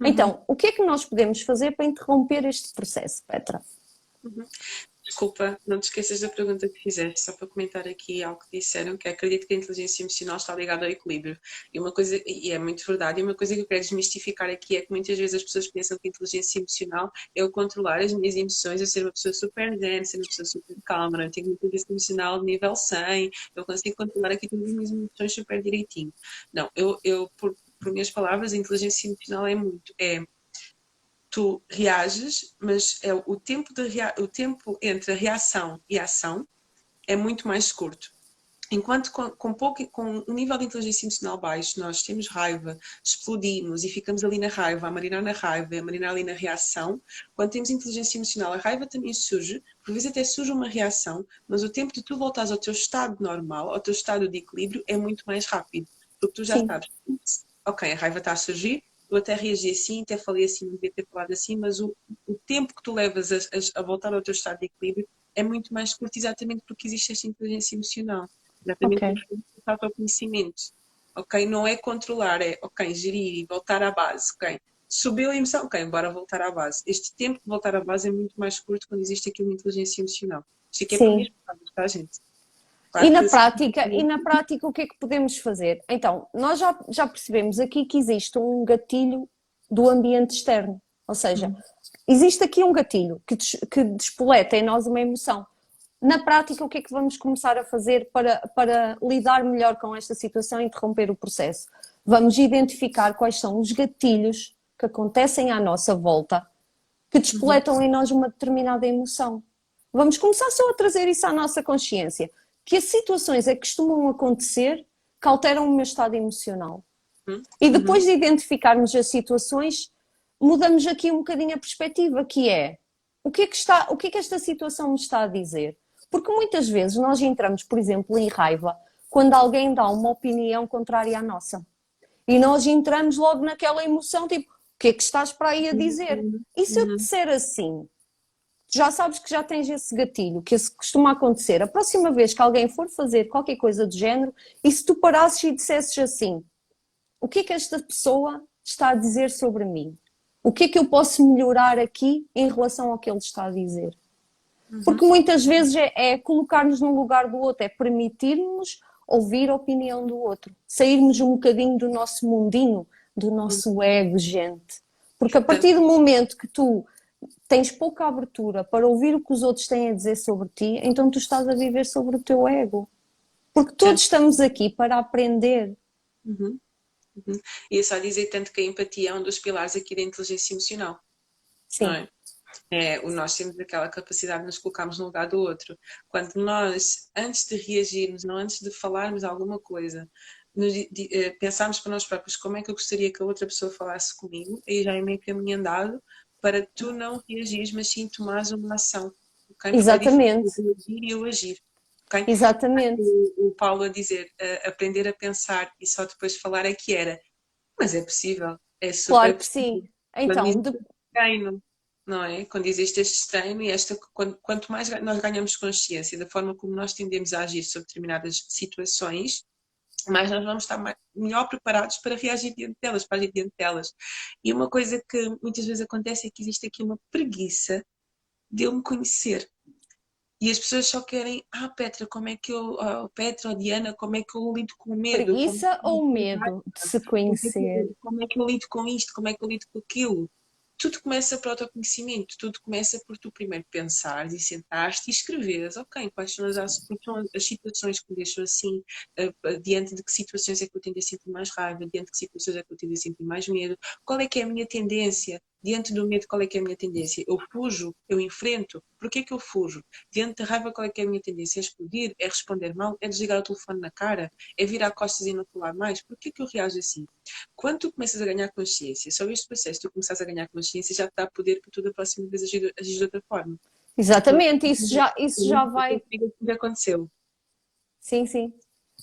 Uhum. Então, o que é que nós podemos fazer para interromper este processo, Petra? Uhum Desculpa, não te esqueças da pergunta que fizeste, só para comentar aqui algo que disseram, que acredito que a inteligência emocional está ligada ao equilíbrio. E uma coisa, e é muito verdade, e uma coisa que eu quero desmistificar aqui é que muitas vezes as pessoas pensam que a inteligência emocional é o controlar as minhas emoções, eu ser uma pessoa super zen, ser uma pessoa super calma, não tenho inteligência emocional de nível 100, eu consigo controlar aqui todas as minhas emoções super direitinho. Não, eu, eu por, por minhas palavras, a inteligência emocional é muito, é tu reages, mas é o tempo, de o tempo entre a reação e a ação é muito mais curto. Enquanto com, com, pouco, com um nível de inteligência emocional baixo, nós temos raiva, explodimos e ficamos ali na raiva, a marinar na raiva, a marinar ali na reação. Quando temos inteligência emocional, a raiva também surge, por vezes até surge uma reação, mas o tempo de tu voltares ao teu estado normal, ao teu estado de equilíbrio, é muito mais rápido. Porque tu já Sim. sabes, ok, a raiva está a surgir, eu até reagi assim, até falei assim, não devia ter falado assim, mas o, o tempo que tu levas a, a, voltar ao teu estado de equilíbrio é muito mais curto, exatamente porque existe esta inteligência emocional. Exatamente okay. porque falta o conhecimento. Ok? Não é controlar, é ok, gerir e voltar à base. Ok? Subiu a emoção, ok, bora voltar à base. Este tempo de voltar à base é muito mais curto quando existe aqui uma inteligência emocional. Isto aqui é Sim. para mim, tá, gente? E na prática, e na prática o que é que podemos fazer? Então, nós já, já percebemos aqui que existe um gatilho do ambiente externo, ou seja, uhum. existe aqui um gatilho que, des, que despoleta em nós uma emoção. Na prática, o que é que vamos começar a fazer para, para lidar melhor com esta situação e interromper o processo? Vamos identificar quais são os gatilhos que acontecem à nossa volta que despoletam uhum. em nós uma determinada emoção. Vamos começar só a trazer isso à nossa consciência que as situações é que costumam acontecer que alteram o meu estado emocional. Uhum. E depois de identificarmos as situações, mudamos aqui um bocadinho a perspectiva, que é o que é que, está, o que, é que esta situação me está a dizer? Porque muitas vezes nós entramos, por exemplo, em raiva quando alguém dá uma opinião contrária à nossa. E nós entramos logo naquela emoção, tipo, o que é que estás para aí a dizer? E se eu te disser assim, já sabes que já tens esse gatilho, que isso costuma acontecer. A próxima vez que alguém for fazer qualquer coisa do género, e se tu parasses e dissesses assim: o que é que esta pessoa está a dizer sobre mim? O que é que eu posso melhorar aqui em relação ao que ele está a dizer? Uhum. Porque muitas vezes é, é colocar-nos no lugar do outro, é permitir-nos ouvir a opinião do outro, sairmos um bocadinho do nosso mundinho, do nosso uhum. ego, gente. Porque a partir do momento que tu tens pouca abertura para ouvir o que os outros têm a dizer sobre ti, então tu estás a viver sobre o teu ego. Porque todos é. estamos aqui para aprender. Uhum. Uhum. E é só dizer tanto que a empatia é um dos pilares aqui da inteligência emocional. Sim. É? é? o nós temos aquela capacidade de nos colocarmos no lugar do outro. Quando nós, antes de reagirmos, não antes de falarmos alguma coisa, nos, de, eh, pensarmos para nós próprios como é que eu gostaria que a outra pessoa falasse comigo, aí já é meio caminho andado para tu não reagires, mas sim tomares uma ação. Okay? Exatamente. Eu agir e eu agir. Okay? Exatamente. O, o, Paulo a dizer, uh, aprender a pensar e só depois falar é que era. Mas é possível. É super claro que sim. Então, de... treino, não é? Quando existe este treino e esta, quando, quanto mais nós ganhamos consciência da forma como nós tendemos a agir sobre determinadas situações, mais nós vamos estar mais, melhor preparados para reagir diante delas, para agir diante delas. E uma coisa que muitas vezes acontece é que existe aqui uma preguiça de eu me conhecer. E as pessoas só querem, ah, Petra, como é que eu, oh, Petra ou Diana, como é que eu lido com o medo? Preguiça é ou medo de se conhecer? Como é que eu lido com isto? Como é que eu lido com aquilo? Tudo começa por autoconhecimento, tudo começa por tu primeiro pensares e sentares e escreveres, ok, quais são as, as, situações que me deixam assim, uh, diante de que situações é que eu tendo a sentir mais raiva, diante de que situações é que eu tendo a sentir mais medo, qual é que é a minha tendência Diante do medo, qual é que é a minha tendência? Eu fujo? Eu enfrento? Por que que eu fujo? Diante da raiva, qual é que é a minha tendência? É explodir? É responder mal? É desligar o telefone na cara? É virar costas e não falar mais? Por que que eu reajo assim? Quando tu começas a ganhar consciência sobre este processo, tu começas a ganhar consciência, já te dá poder para tu da próxima vez agir, agir de outra forma. Exatamente, isso já, isso já vai... O que aconteceu? Sim, sim.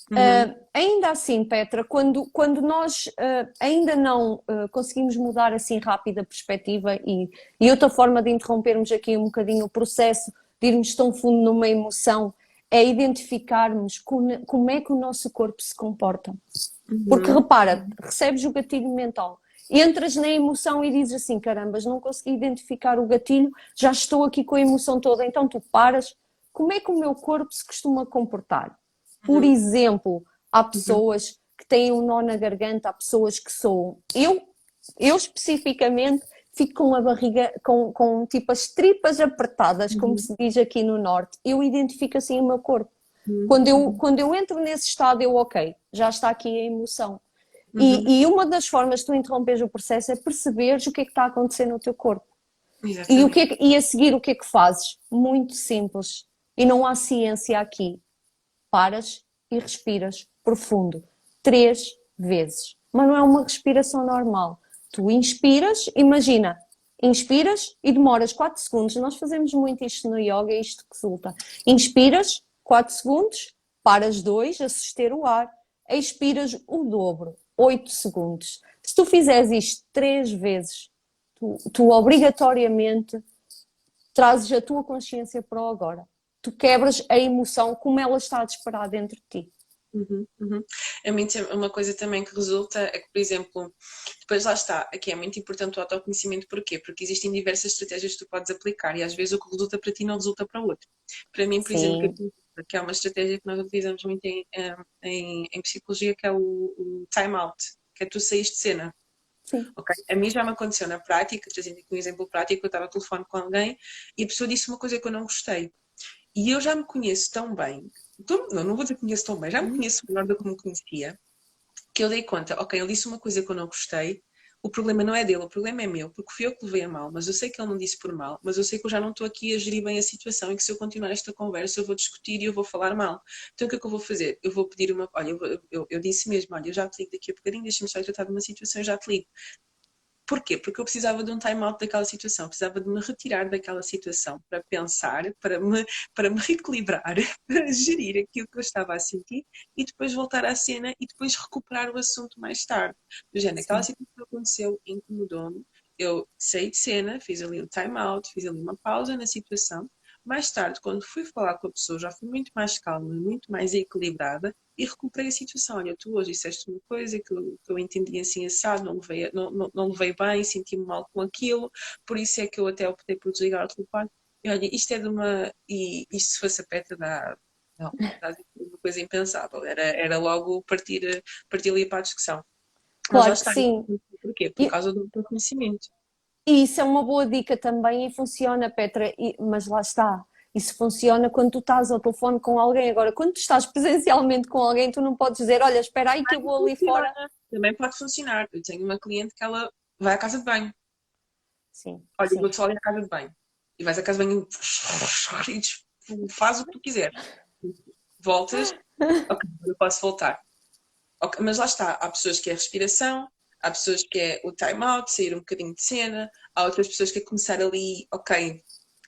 Uhum. Uh, ainda assim, Petra, quando, quando nós uh, ainda não uh, conseguimos mudar assim rápido a perspectiva e, e outra forma de interrompermos aqui um bocadinho o processo de irmos tão fundo numa emoção é identificarmos como, como é que o nosso corpo se comporta. Uhum. Porque repara, recebes o gatilho mental entras na emoção e dizes assim: carambas, não consegui identificar o gatilho, já estou aqui com a emoção toda, então tu paras. Como é que o meu corpo se costuma comportar? Por uhum. exemplo, há uhum. pessoas que têm um nó na garganta, há pessoas que soam. Eu, eu especificamente, fico com a barriga, com, com tipo as tripas apertadas, como uhum. se diz aqui no Norte. Eu identifico assim o meu corpo. Uhum. Quando, eu, quando eu entro nesse estado, eu, ok, já está aqui a emoção. Uhum. E, e, uma das formas de tu interromperes o processo é perceberes o que é que está a acontecer no teu corpo. E, o que, é que e a seguir o que é que fazes? Muito simples. E não há ciência aqui. Paras e respiras profundo. Três vezes. Mas não é uma respiração normal. Tu inspiras, imagina, inspiras e demoras 4 segundos. Nós fazemos muito isto no yoga, é isto que resulta. Inspiras 4 segundos, paras 2 a suster o ar, expiras o dobro, 8 segundos. Se tu fizeres isto 3 vezes, tu, tu obrigatoriamente trazes a tua consciência para o agora. Tu quebras a emoção como ela está a disparar dentro de ti. Uhum, uhum. A mim, uma coisa também que resulta é que, por exemplo, depois lá está, aqui é muito importante o autoconhecimento, porquê? Porque existem diversas estratégias que tu podes aplicar e às vezes o que resulta para ti não resulta para o outro. Para mim, por Sim. exemplo, que é uma estratégia que nós utilizamos muito em, em, em psicologia, que é o, o time out, que é tu saís de cena. Sim. Okay? A mim já me aconteceu na prática, trazendo aqui um exemplo prático, eu estava a telefone com alguém e a pessoa disse uma coisa que eu não gostei. E eu já me conheço tão bem não, não vou dizer que conheço tão bem, já me conheço melhor do que me conhecia, que eu dei conta, ok, ele disse uma coisa que eu não gostei, o problema não é dele, o problema é meu, porque fui eu que levei a mal, mas eu sei que ele não disse por mal, mas eu sei que eu já não estou aqui a gerir bem a situação e que se eu continuar esta conversa eu vou discutir e eu vou falar mal. Então o que é que eu vou fazer? Eu vou pedir uma. Olha, eu, eu, eu disse mesmo, olha, eu já te ligo daqui a bocadinho, deixa-me só tratar de uma situação, eu já te ligo. Porquê? Porque eu precisava de um time-out daquela situação, precisava de me retirar daquela situação para pensar, para me, para me reequilibrar, para gerir aquilo que eu estava a sentir e depois voltar à cena e depois recuperar o assunto mais tarde. Do género, aquela situação aconteceu, incomodou-me, eu saí de cena, fiz ali um time-out, fiz ali uma pausa na situação. Mais tarde, quando fui falar com a pessoa, já fui muito mais calma, muito mais equilibrada e recuperei a situação. Olha, tu hoje disseste uma coisa que eu, que eu entendi assim assado, não levei, não, não, não levei bem, senti-me mal com aquilo, por isso é que eu até optei por desligar o telefone. E olha, isto é de uma. E isto se fosse a Petra dá. Não, uma coisa impensável. Era, era logo partir, partir ali para a discussão. Claro que sim. Porquê? Por causa do teu conhecimento. E isso é uma boa dica também e funciona, Petra, e, mas lá está isso funciona quando tu estás ao telefone com alguém. Agora, quando tu estás presencialmente com alguém, tu não podes dizer, olha, espera aí que eu vou ali fora. Também pode funcionar. Eu tenho uma cliente que ela vai à casa de banho. Sim. Olha, sim. vou só ali à casa de banho. E vais à casa de banho e faz o que tu quiser. Voltas, ok, eu posso voltar. Okay, mas lá está, há pessoas que é respiração, há pessoas que é o time out, sair um bocadinho de cena, há outras pessoas que é começar ali, ok,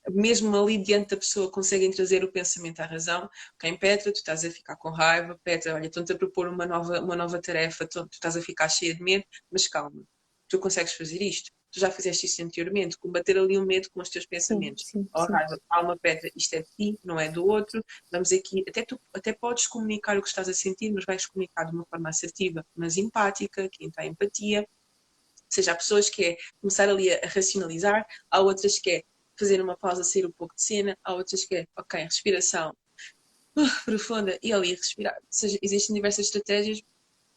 mesmo ali diante da pessoa conseguem trazer o pensamento à razão. Quem Petra, tu estás a ficar com raiva, Petra, olha, estão-te a propor uma nova, uma nova tarefa, tu, tu estás a ficar cheia de medo, mas calma, tu consegues fazer isto. Tu já fizeste isso anteriormente, combater ali o medo com os teus pensamentos. Sim, sim, oh, raiva, calma, Petra, isto é de ti, não é do outro. Vamos aqui, até tu até podes comunicar o que estás a sentir, mas vais comunicar de uma forma assertiva, mas empática, que entra a empatia. Ou seja, há pessoas que é começar ali a racionalizar, há outras que é fazer uma pausa, sair um pouco de cena, há outras que é, ok, respiração uh, profunda e ali respirar. Ou seja, existem diversas estratégias,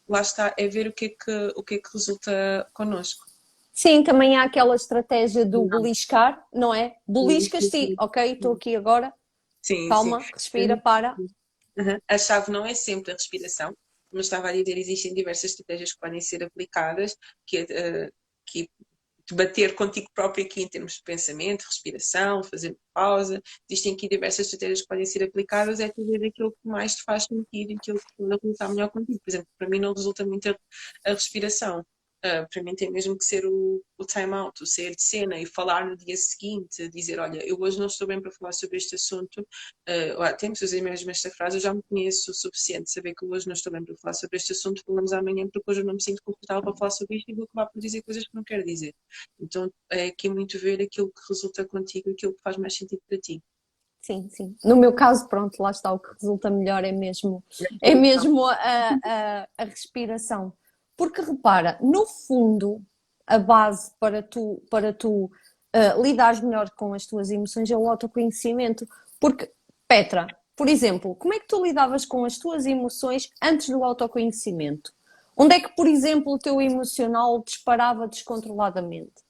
lá está, é ver o que é que, o que, é que resulta connosco. Sim, também há aquela estratégia do beliscar, não é? Beliscas-te, ok, estou aqui agora, sim, calma, sim. respira, para. Uhum. A chave não é sempre a respiração, como estava a dizer, existem diversas estratégias que podem ser aplicadas, que, uh, que debater contigo próprio aqui em termos de pensamento, respiração, fazer pausa. Existem aqui diversas estratégias que podem ser aplicadas, é tu ver aquilo que mais te faz sentido e aquilo que pode resultar melhor contigo. Por exemplo, para mim não resulta muito a, a respiração. Uh, para mim tem mesmo que ser o, o time out, o sair de cena e falar no dia seguinte, dizer, olha, eu hoje não estou bem para falar sobre este assunto, uh, ah, temos usar mesmo esta frase, eu já me conheço o suficiente saber que hoje não estou bem para falar sobre este assunto, falamos amanhã porque hoje eu não me sinto confortável para falar sobre isto e vou acabar por dizer coisas que não quero dizer. Então é aqui muito ver aquilo que resulta contigo, aquilo que faz mais sentido para ti. Sim, sim. No meu caso, pronto, lá está, o que resulta melhor é mesmo, é mesmo a, a, a respiração porque repara, no fundo, a base para tu, para tu uh, lidares melhor com as tuas emoções é o autoconhecimento. Porque, Petra, por exemplo, como é que tu lidavas com as tuas emoções antes do autoconhecimento? Onde é que, por exemplo, o teu emocional disparava descontroladamente?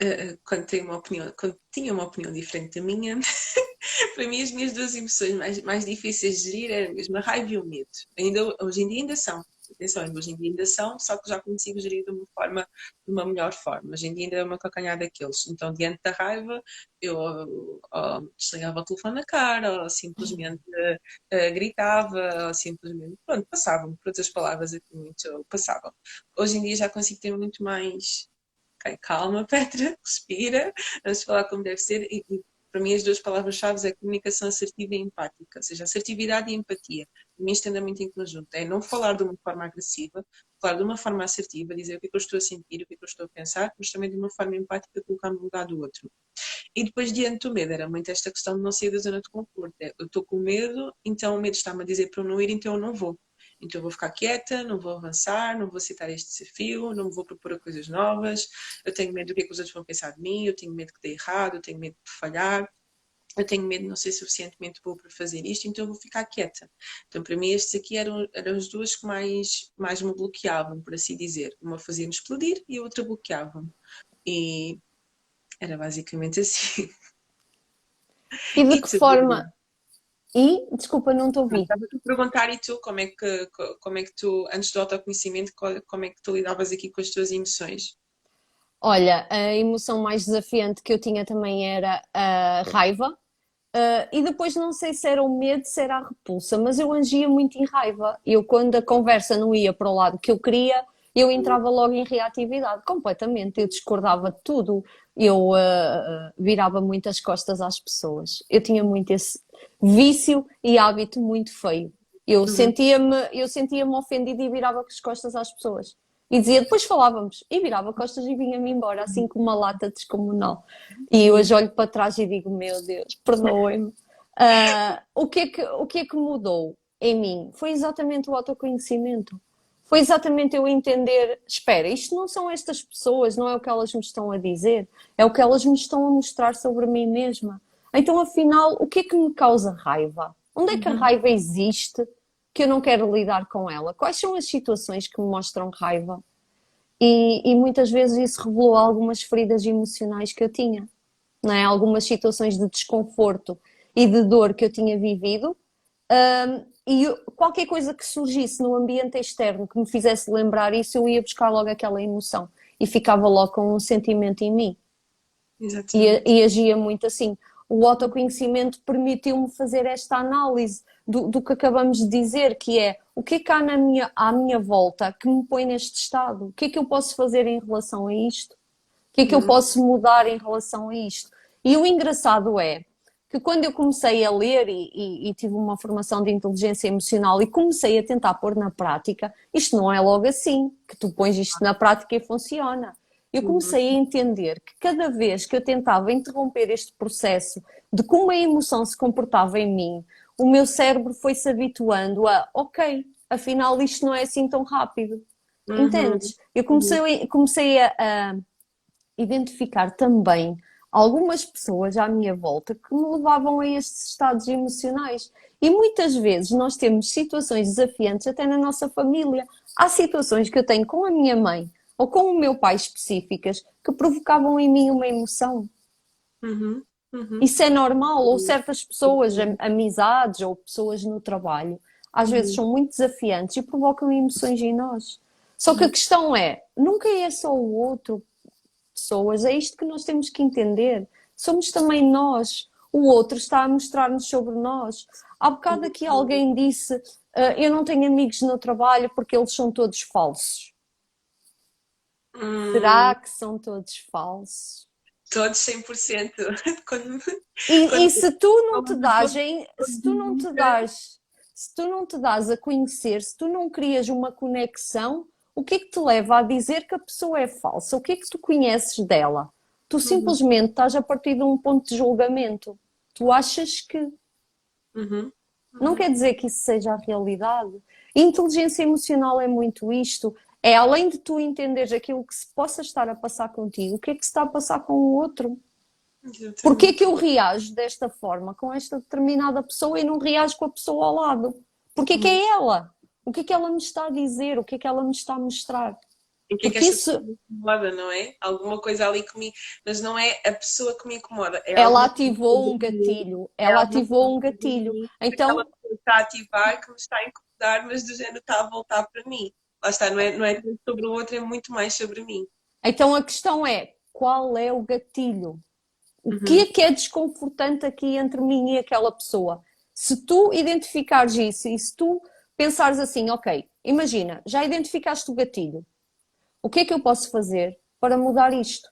Uh, quando, tenho uma opinião, quando tinha uma opinião diferente da minha, para mim as minhas duas emoções mais, mais difíceis de gerir eram mesmo a raiva e o medo. Ainda, hoje em dia ainda são, atenção, hoje em dia ainda são, só que já consigo gerir de uma forma, de uma melhor forma. Hoje em dia ainda é uma calcanhar daqueles. Então, diante da raiva, eu desligava o telefone na cara, ou simplesmente uh, gritava, ou simplesmente, pronto, passavam, por outras palavras muito, passavam. Hoje em dia já consigo ter muito mais okay, calma, Petra, respira, vamos falar como deve ser e, e para mim as duas palavras-chave é comunicação assertiva e empática, ou seja, assertividade e empatia. Anda muito em conjunto, é não falar de uma forma agressiva, falar de uma forma assertiva, dizer o que é que eu estou a sentir, o que é que eu estou a pensar, mas também de uma forma empática, colocar no lugar do outro. E depois, diante do medo, era muito esta questão de não sair da zona de conforto. É, eu estou com medo, então o medo está-me a dizer para eu não ir, então eu não vou. Então eu vou ficar quieta, não vou avançar, não vou aceitar este desafio, não me vou propor coisas novas, eu tenho medo do que, é que os outros vão pensar de mim, eu tenho medo que dê errado, eu tenho medo de falhar, eu tenho medo de não ser suficientemente boa para fazer isto, então eu vou ficar quieta. Então, para mim, estes aqui eram, eram as duas que mais, mais me bloqueavam, por assim dizer. Uma fazia-me explodir e a outra bloqueava-me. E era basicamente assim. E de e que forma? E, desculpa, não te ouvi. Estava a perguntar e tu, como é, que, como é que tu, antes do autoconhecimento, como é que tu lidavas aqui com as tuas emoções? Olha, a emoção mais desafiante que eu tinha também era a raiva. Uh, e depois não sei se era o medo, se era a repulsa, mas eu agia muito em raiva. Eu, quando a conversa não ia para o lado que eu queria, eu entrava logo em reatividade, completamente. Eu discordava de tudo. Eu uh, virava muitas costas às pessoas. Eu tinha muito esse vício e hábito muito feio. Eu uhum. sentia-me eu sentia-me ofendida e virava as costas às pessoas. E dizia, depois falávamos, e virava costas e vinha-me embora, assim como uma lata descomunal. E hoje olho para trás e digo, meu Deus, perdoem-me. Uh, o, que é que, o que é que mudou em mim? Foi exatamente o autoconhecimento foi exatamente eu entender: espera, isto não são estas pessoas, não é o que elas me estão a dizer, é o que elas me estão a mostrar sobre mim mesma. Então, afinal, o que é que me causa raiva? Onde é que a uhum. raiva existe que eu não quero lidar com ela? Quais são as situações que me mostram raiva? E, e muitas vezes isso revelou algumas feridas emocionais que eu tinha, não é? algumas situações de desconforto e de dor que eu tinha vivido. Um, e qualquer coisa que surgisse no ambiente externo que me fizesse lembrar isso, eu ia buscar logo aquela emoção e ficava logo com um sentimento em mim. E, e, agia muito assim. O autoconhecimento permitiu-me fazer esta análise do, do, que acabamos de dizer, que é o que é que há na minha, à minha volta que me põe neste estado? O que é que eu posso fazer em relação a isto? O que é que eu uhum. posso mudar em relação a isto? E o engraçado é, que quando eu comecei a ler e, e, e, tive uma formação de inteligência emocional e comecei a tentar pôr na prática, isto não é logo assim, que tu pões isto na prática e funciona. Eu comecei a entender que cada vez que eu tentava interromper este processo de como a emoção se comportava em mim, o meu cérebro foi se habituando a, ok, afinal isto não é assim tão rápido. Uhum. Entendes? Eu comecei, comecei a, a identificar também algumas pessoas à minha volta que me levavam a estes estados emocionais. E muitas vezes nós temos situações desafiantes até na nossa família. Há situações que eu tenho com a minha mãe ou com o meu pai específicas que provocavam em mim uma emoção. Uhum, uhum. Isso é normal, ou certas pessoas, amizades ou pessoas no trabalho, às uhum. vezes são muito desafiantes e provocam emoções em nós. Só que a questão é, nunca é só o outro, pessoas. É isto que nós temos que entender. Somos também nós. O outro está a mostrar-nos sobre nós. Há bocado aqui alguém disse: uh, Eu não tenho amigos no trabalho porque eles são todos falsos. Hum. Será que são todos falsos? Todos 100%. quando, e, quando... e se tu não te dás, em, se tu não te dás, se tu não te dás a conhecer, se tu não crias uma conexão, o que é que te leva a dizer que a pessoa é falsa? O que é que tu conheces dela? Tu uhum. simplesmente estás a partir de um ponto de julgamento. Tu achas que. Uhum. Uhum. Não quer dizer que isso seja a realidade. inteligência emocional é muito isto. É além de tu entenderes aquilo que se possa estar a passar contigo, o que é que se está a passar com o outro? Porquê que eu reajo desta forma com esta determinada pessoa e não reajo com a pessoa ao lado? Porquê que é uhum. ela? O que é que ela me está a dizer? O que é que ela me está a mostrar? O que é que esta isso... me incomoda, não é? Alguma coisa ali que me... Mas não é a pessoa que me incomoda. É ela ativou um gatilho. Ela, ela ativou um gatilho. Então... Ela está a ativar que me está a incomodar, mas do género está a voltar para mim. Lá está, não é, não é sobre o outro, é muito mais sobre mim. Então a questão é, qual é o gatilho? O uhum. que é que é desconfortante aqui entre mim e aquela pessoa? Se tu identificares isso e se tu pensares assim, ok, imagina, já identificaste o gatilho, o que é que eu posso fazer para mudar isto?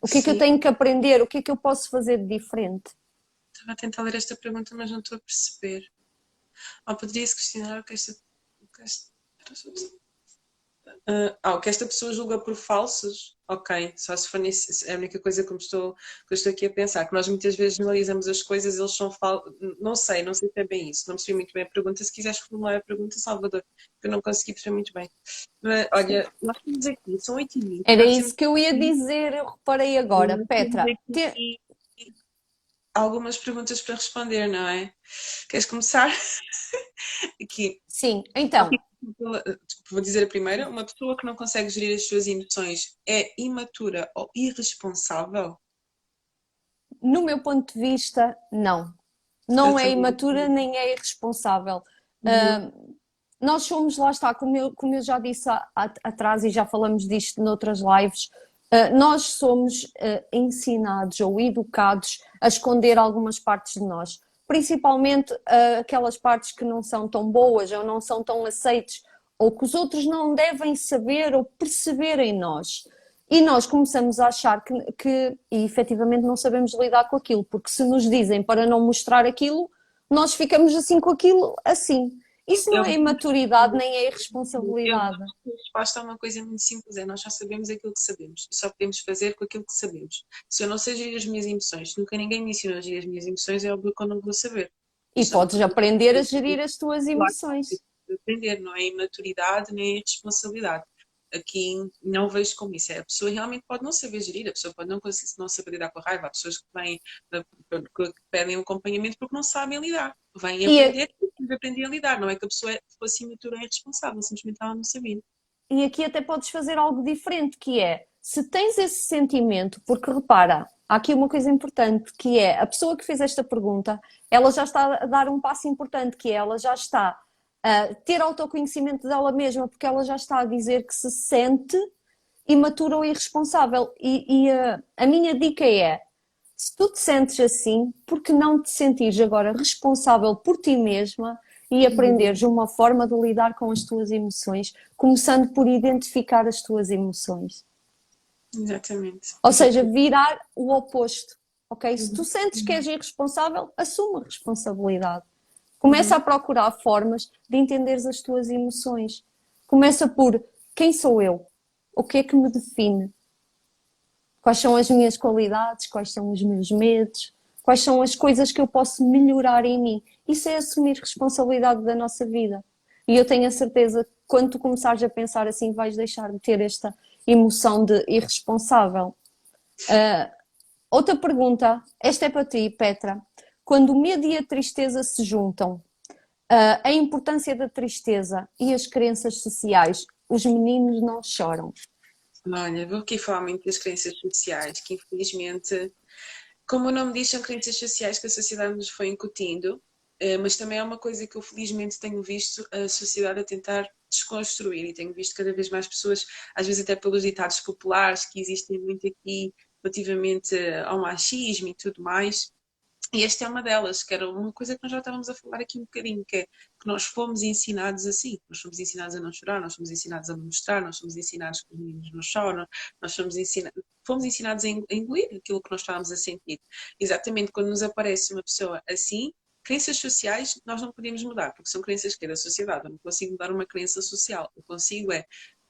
O que é que eu tenho que aprender? O que é que eu posso fazer de diferente? Estava a tentar ler esta pergunta, mas não estou a perceber. Ou poderia-se questionar o que esta. Ah, o que esta pessoa julga por falsos, ok, só se for é a única coisa que eu, estou, que eu estou aqui a pensar, que nós muitas vezes analisamos as coisas, eles são falsos, não sei, não sei se é bem isso, não percebi muito bem a pergunta, se quiseres formular a pergunta, Salvador, que eu não consegui perceber muito bem. Mas, olha, nós temos aqui, são 8 e Era isso que eu ia dizer, eu reparei agora, Petra. Te... Algumas perguntas para responder, não é? Queres começar? aqui. Sim, então. Aqui vou dizer a primeira, uma pessoa que não consegue gerir as suas emoções é imatura ou irresponsável? No meu ponto de vista, não. Não é imatura nem é irresponsável. Uhum. Uh, nós somos, lá está, como eu, como eu já disse a, a, atrás e já falamos disto noutras lives, uh, nós somos uh, ensinados ou educados a esconder algumas partes de nós principalmente uh, aquelas partes que não são tão boas ou não são tão aceites ou que os outros não devem saber ou perceber em nós. E nós começamos a achar que, que e efetivamente não sabemos lidar com aquilo, porque se nos dizem para não mostrar aquilo, nós ficamos assim com aquilo assim. Isso não é imaturidade nem é irresponsabilidade. A resposta é uma coisa muito simples, é nós já sabemos aquilo que sabemos e só podemos fazer com aquilo que sabemos. Se eu não sei gerir as minhas emoções, nunca ninguém me ensinou a gerir as minhas emoções, é óbvio que eu não vou saber. E podes aprender a gerir as tuas emoções. Aprender, não é imaturidade nem é responsabilidade aqui não vejo como isso. É, a pessoa realmente pode não saber gerir, a pessoa pode não, não saber lidar com a raiva. Há pessoas que, vêm, que pedem um acompanhamento porque não sabem lidar. Vêm e aprender, a... aprender a lidar. Não é que a pessoa fosse imatura e responsável, simplesmente ela não sabia. E aqui até podes fazer algo diferente, que é, se tens esse sentimento, porque repara, há aqui uma coisa importante, que é, a pessoa que fez esta pergunta, ela já está a dar um passo importante, que é, ela já está uh, ter autoconhecimento dela mesma, porque ela já está a dizer que se sente imatura ou irresponsável. E, e uh, a minha dica é: se tu te sentes assim, por que não te sentires agora responsável por ti mesma e aprenderes uma forma de lidar com as tuas emoções, começando por identificar as tuas emoções? Exatamente. Ou seja, virar o oposto. Ok? Se tu sentes que és irresponsável, assuma a responsabilidade. Começa a procurar formas de entenderes as tuas emoções. Começa por quem sou eu? O que é que me define? Quais são as minhas qualidades? Quais são os meus medos? Quais são as coisas que eu posso melhorar em mim? Isso é assumir responsabilidade da nossa vida. E eu tenho a certeza que quando tu começares a pensar assim, vais deixar de ter esta emoção de irresponsável. Uh, outra pergunta, esta é para ti, Petra quando o medo e a tristeza se juntam, uh, a importância da tristeza e as crenças sociais, os meninos não choram. Olha, vou aqui falar muito das crenças sociais, que infelizmente, como o nome diz, são crenças sociais que a sociedade nos foi incutindo, uh, mas também é uma coisa que eu felizmente tenho visto a sociedade a tentar desconstruir e tenho visto cada vez mais pessoas, às vezes até pelos ditados populares que existem muito aqui relativamente ao machismo e tudo mais, e esta é uma delas, que era uma coisa que nós já estávamos a falar aqui um bocadinho, que é que nós fomos ensinados assim. Nós fomos ensinados a não chorar, nós fomos ensinados a não mostrar, nós fomos ensinados que os meninos não choram, nós fomos, ensina fomos ensinados a engolir aquilo que nós estávamos a sentir. Exatamente quando nos aparece uma pessoa assim, crenças sociais nós não podemos mudar, porque são crenças que é da sociedade. Eu não consigo mudar uma crença social. Eu consigo é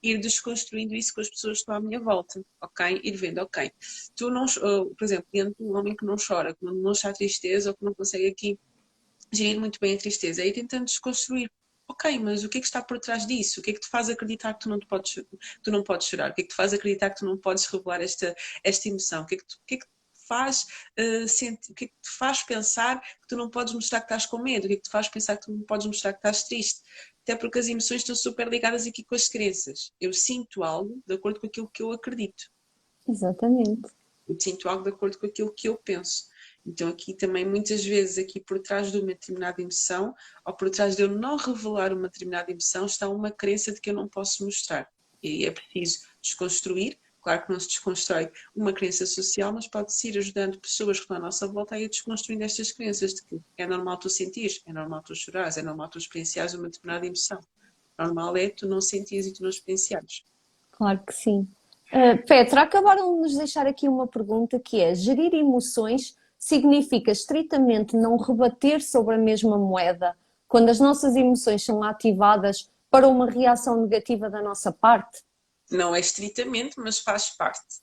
ir desconstruindo isso com as pessoas que estão à minha volta, ok? Ir vendo, ok, tu não, por exemplo, diante de um homem que não chora, que não, está tristeza ou que não consegue aqui gerir muito bem a tristeza, aí tentando desconstruir Ok, mas o que é que está por trás disso? O que é que te faz acreditar que tu não, te podes, tu não podes chorar? O que é que te faz acreditar que tu não podes revelar esta, esta emoção? O que é que, tu, o que, é que faz uh, sentir, o que é que te faz pensar que tu não podes mostrar que estás com medo? O que é que te faz pensar que tu não podes mostrar que estás triste? Até porque as emoções estão super ligadas aqui com as crenças. Eu sinto algo de acordo com aquilo que eu acredito. Exatamente. Eu sinto algo de acordo com aquilo que eu penso. Então aqui também muitas vezes aqui por trás de uma determinada emoção ou por trás de eu não revelar uma determinada emoção está uma crença de que eu não posso mostrar. E é preciso desconstruir. Claro que não se desconstrói uma crença social, mas pode-se ir ajudando pessoas que estão à nossa volta a ir desconstruindo estas crenças de que é normal tu sentires, é normal tu chorares, é normal tu experienciares uma determinada emoção. Normal é tu não sentires e tu não experienciares. Claro que sim. Uh, Petra, acabaram de nos deixar aqui uma pergunta que é gerir emoções significa estritamente não rebater sobre a mesma moeda quando as nossas emoções são ativadas para uma reação negativa da nossa parte? Não é estritamente, mas faz parte.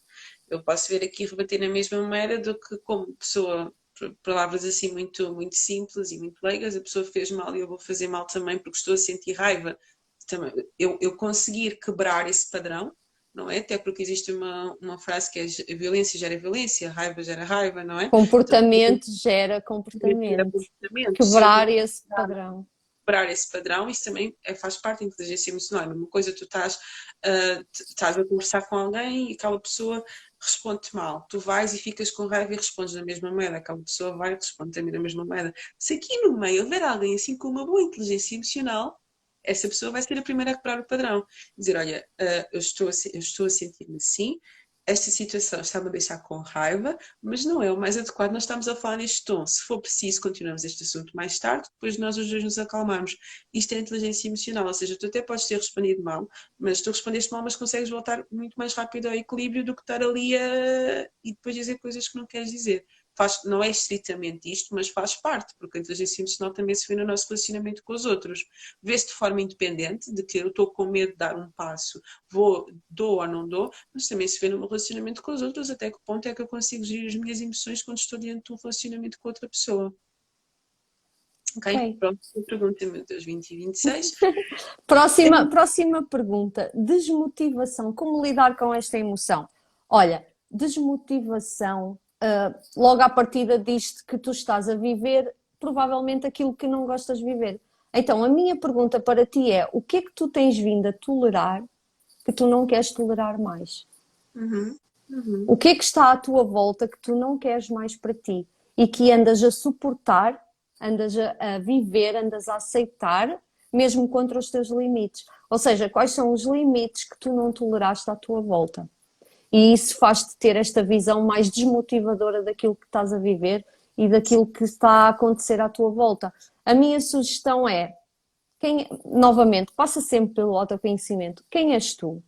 Eu posso ver aqui rebater na mesma moeda do que como pessoa, palavras assim muito, muito simples e muito leigas, a pessoa fez mal e eu vou fazer mal também porque estou a sentir raiva. Também, eu, eu conseguir quebrar esse padrão não é? Até porque existe uma, uma frase que é violência gera violência, raiva gera raiva, não é? Comportamento então, gera comportamento. comportamento. Quebrar esse padrão. Quebrar esse padrão, isso também é, faz parte da inteligência emocional. Uma coisa, tu estás, uh, estás a conversar com alguém e aquela pessoa responde-te mal. Tu vais e ficas com raiva e respondes na mesma moeda. Aquela pessoa vai e responde também na mesma moeda. Se aqui no meio houver alguém assim com uma boa inteligência emocional, essa pessoa vai ser a primeira a quebrar o padrão. Dizer, olha, uh, eu, estou a, eu estou a sentir-me assim, esta situação está-me a deixar com raiva, mas não é o mais adequado nós estamos a falar neste tom. Se for preciso, continuamos este assunto mais tarde, depois nós os dois nos acalmarmos. Isto é inteligência emocional, ou seja, tu até podes ter respondido mal, mas tu respondeste mal, mas consegues voltar muito mais rápido ao equilíbrio do que estar ali a... e depois dizer coisas que não queres dizer faz, não é estritamente isto, mas faz parte, porque a inteligência emocional também se vê no nosso relacionamento com os outros. Vê-se de forma independente, de que eu estou com medo de dar um passo, vou, dou ou não dou, mas também se vê no meu relacionamento com os outros, até que ponto é que eu consigo gerir as minhas emoções quando estou diante de um relacionamento com outra pessoa. Ok, okay. pronto, pergunta, meu Deus, 20 e 26. próxima, próxima pergunta, desmotivação, como lidar com esta emoção? Olha, desmotivação uh, logo à partida diz que tu estás a viver provavelmente aquilo que não gostas de viver. Então, a minha pergunta para ti é: o que é que tu tens vindo a tolerar que tu não queres tolerar mais? Uhum. Uhum. O que é que está à tua volta que tu não queres mais para ti e que andas a suportar, andas a, a viver, andas a aceitar, mesmo contra os teus limites? Ou seja, quais são os limites que tu não toleraste à tua volta? E isso faz-te ter esta visão mais desmotivadora daquilo que estás a viver e daquilo que está a acontecer à tua volta. A minha sugestão é, quem, novamente, passa sempre pelo autoconhecimento. Quem és tu?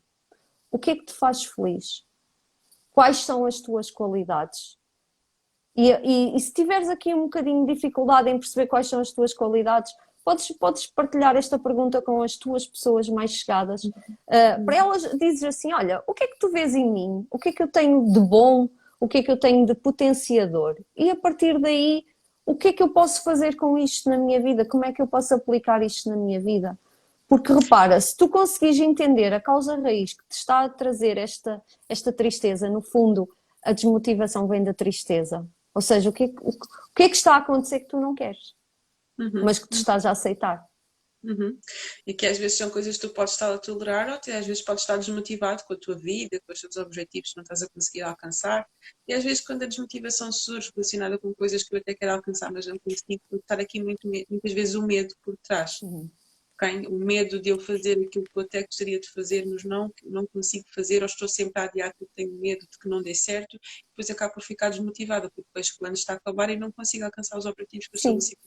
O que é que te faz feliz? Quais são as tuas qualidades? E, e, e se tiveres aqui um bocadinho de dificuldade em perceber quais são as tuas qualidades, podes, podes partilhar esta pergunta com as tuas pessoas mais chegadas. Uh, para elas dizes assim: olha, o que é que tu vês em mim? O que é que eu tenho de bom? O que é que eu tenho de potenciador? E a partir daí, o que é que eu posso fazer com isto na minha vida? Como é que eu posso aplicar isto na minha vida? Porque repara, se tu conseguires entender a causa raiz que te está a trazer esta, esta tristeza, no fundo, a desmotivação vem da tristeza. Ou seja, o que, é, o, o que é que está a acontecer que tu não queres? Uhum. mas que tu estás a aceitar. Uhum. E que às vezes são coisas que tu podes estar a tolerar ou às vezes podes estar desmotivado com a tua vida, com os teus objetivos que não estás a conseguir alcançar. E às vezes quando a desmotivação surge relacionada com coisas que eu até quero alcançar, mas não consigo, estar aqui muito, muitas vezes o medo por trás. Uhum. Okay? O medo de eu fazer aquilo que eu até gostaria de fazer, mas não, não consigo fazer, ou estou sempre a adiar porque tenho medo de que não dê certo, depois acabo por ficar desmotivada, porque depois o plano está a acabar e não consigo alcançar os objetivos que eu estabeleci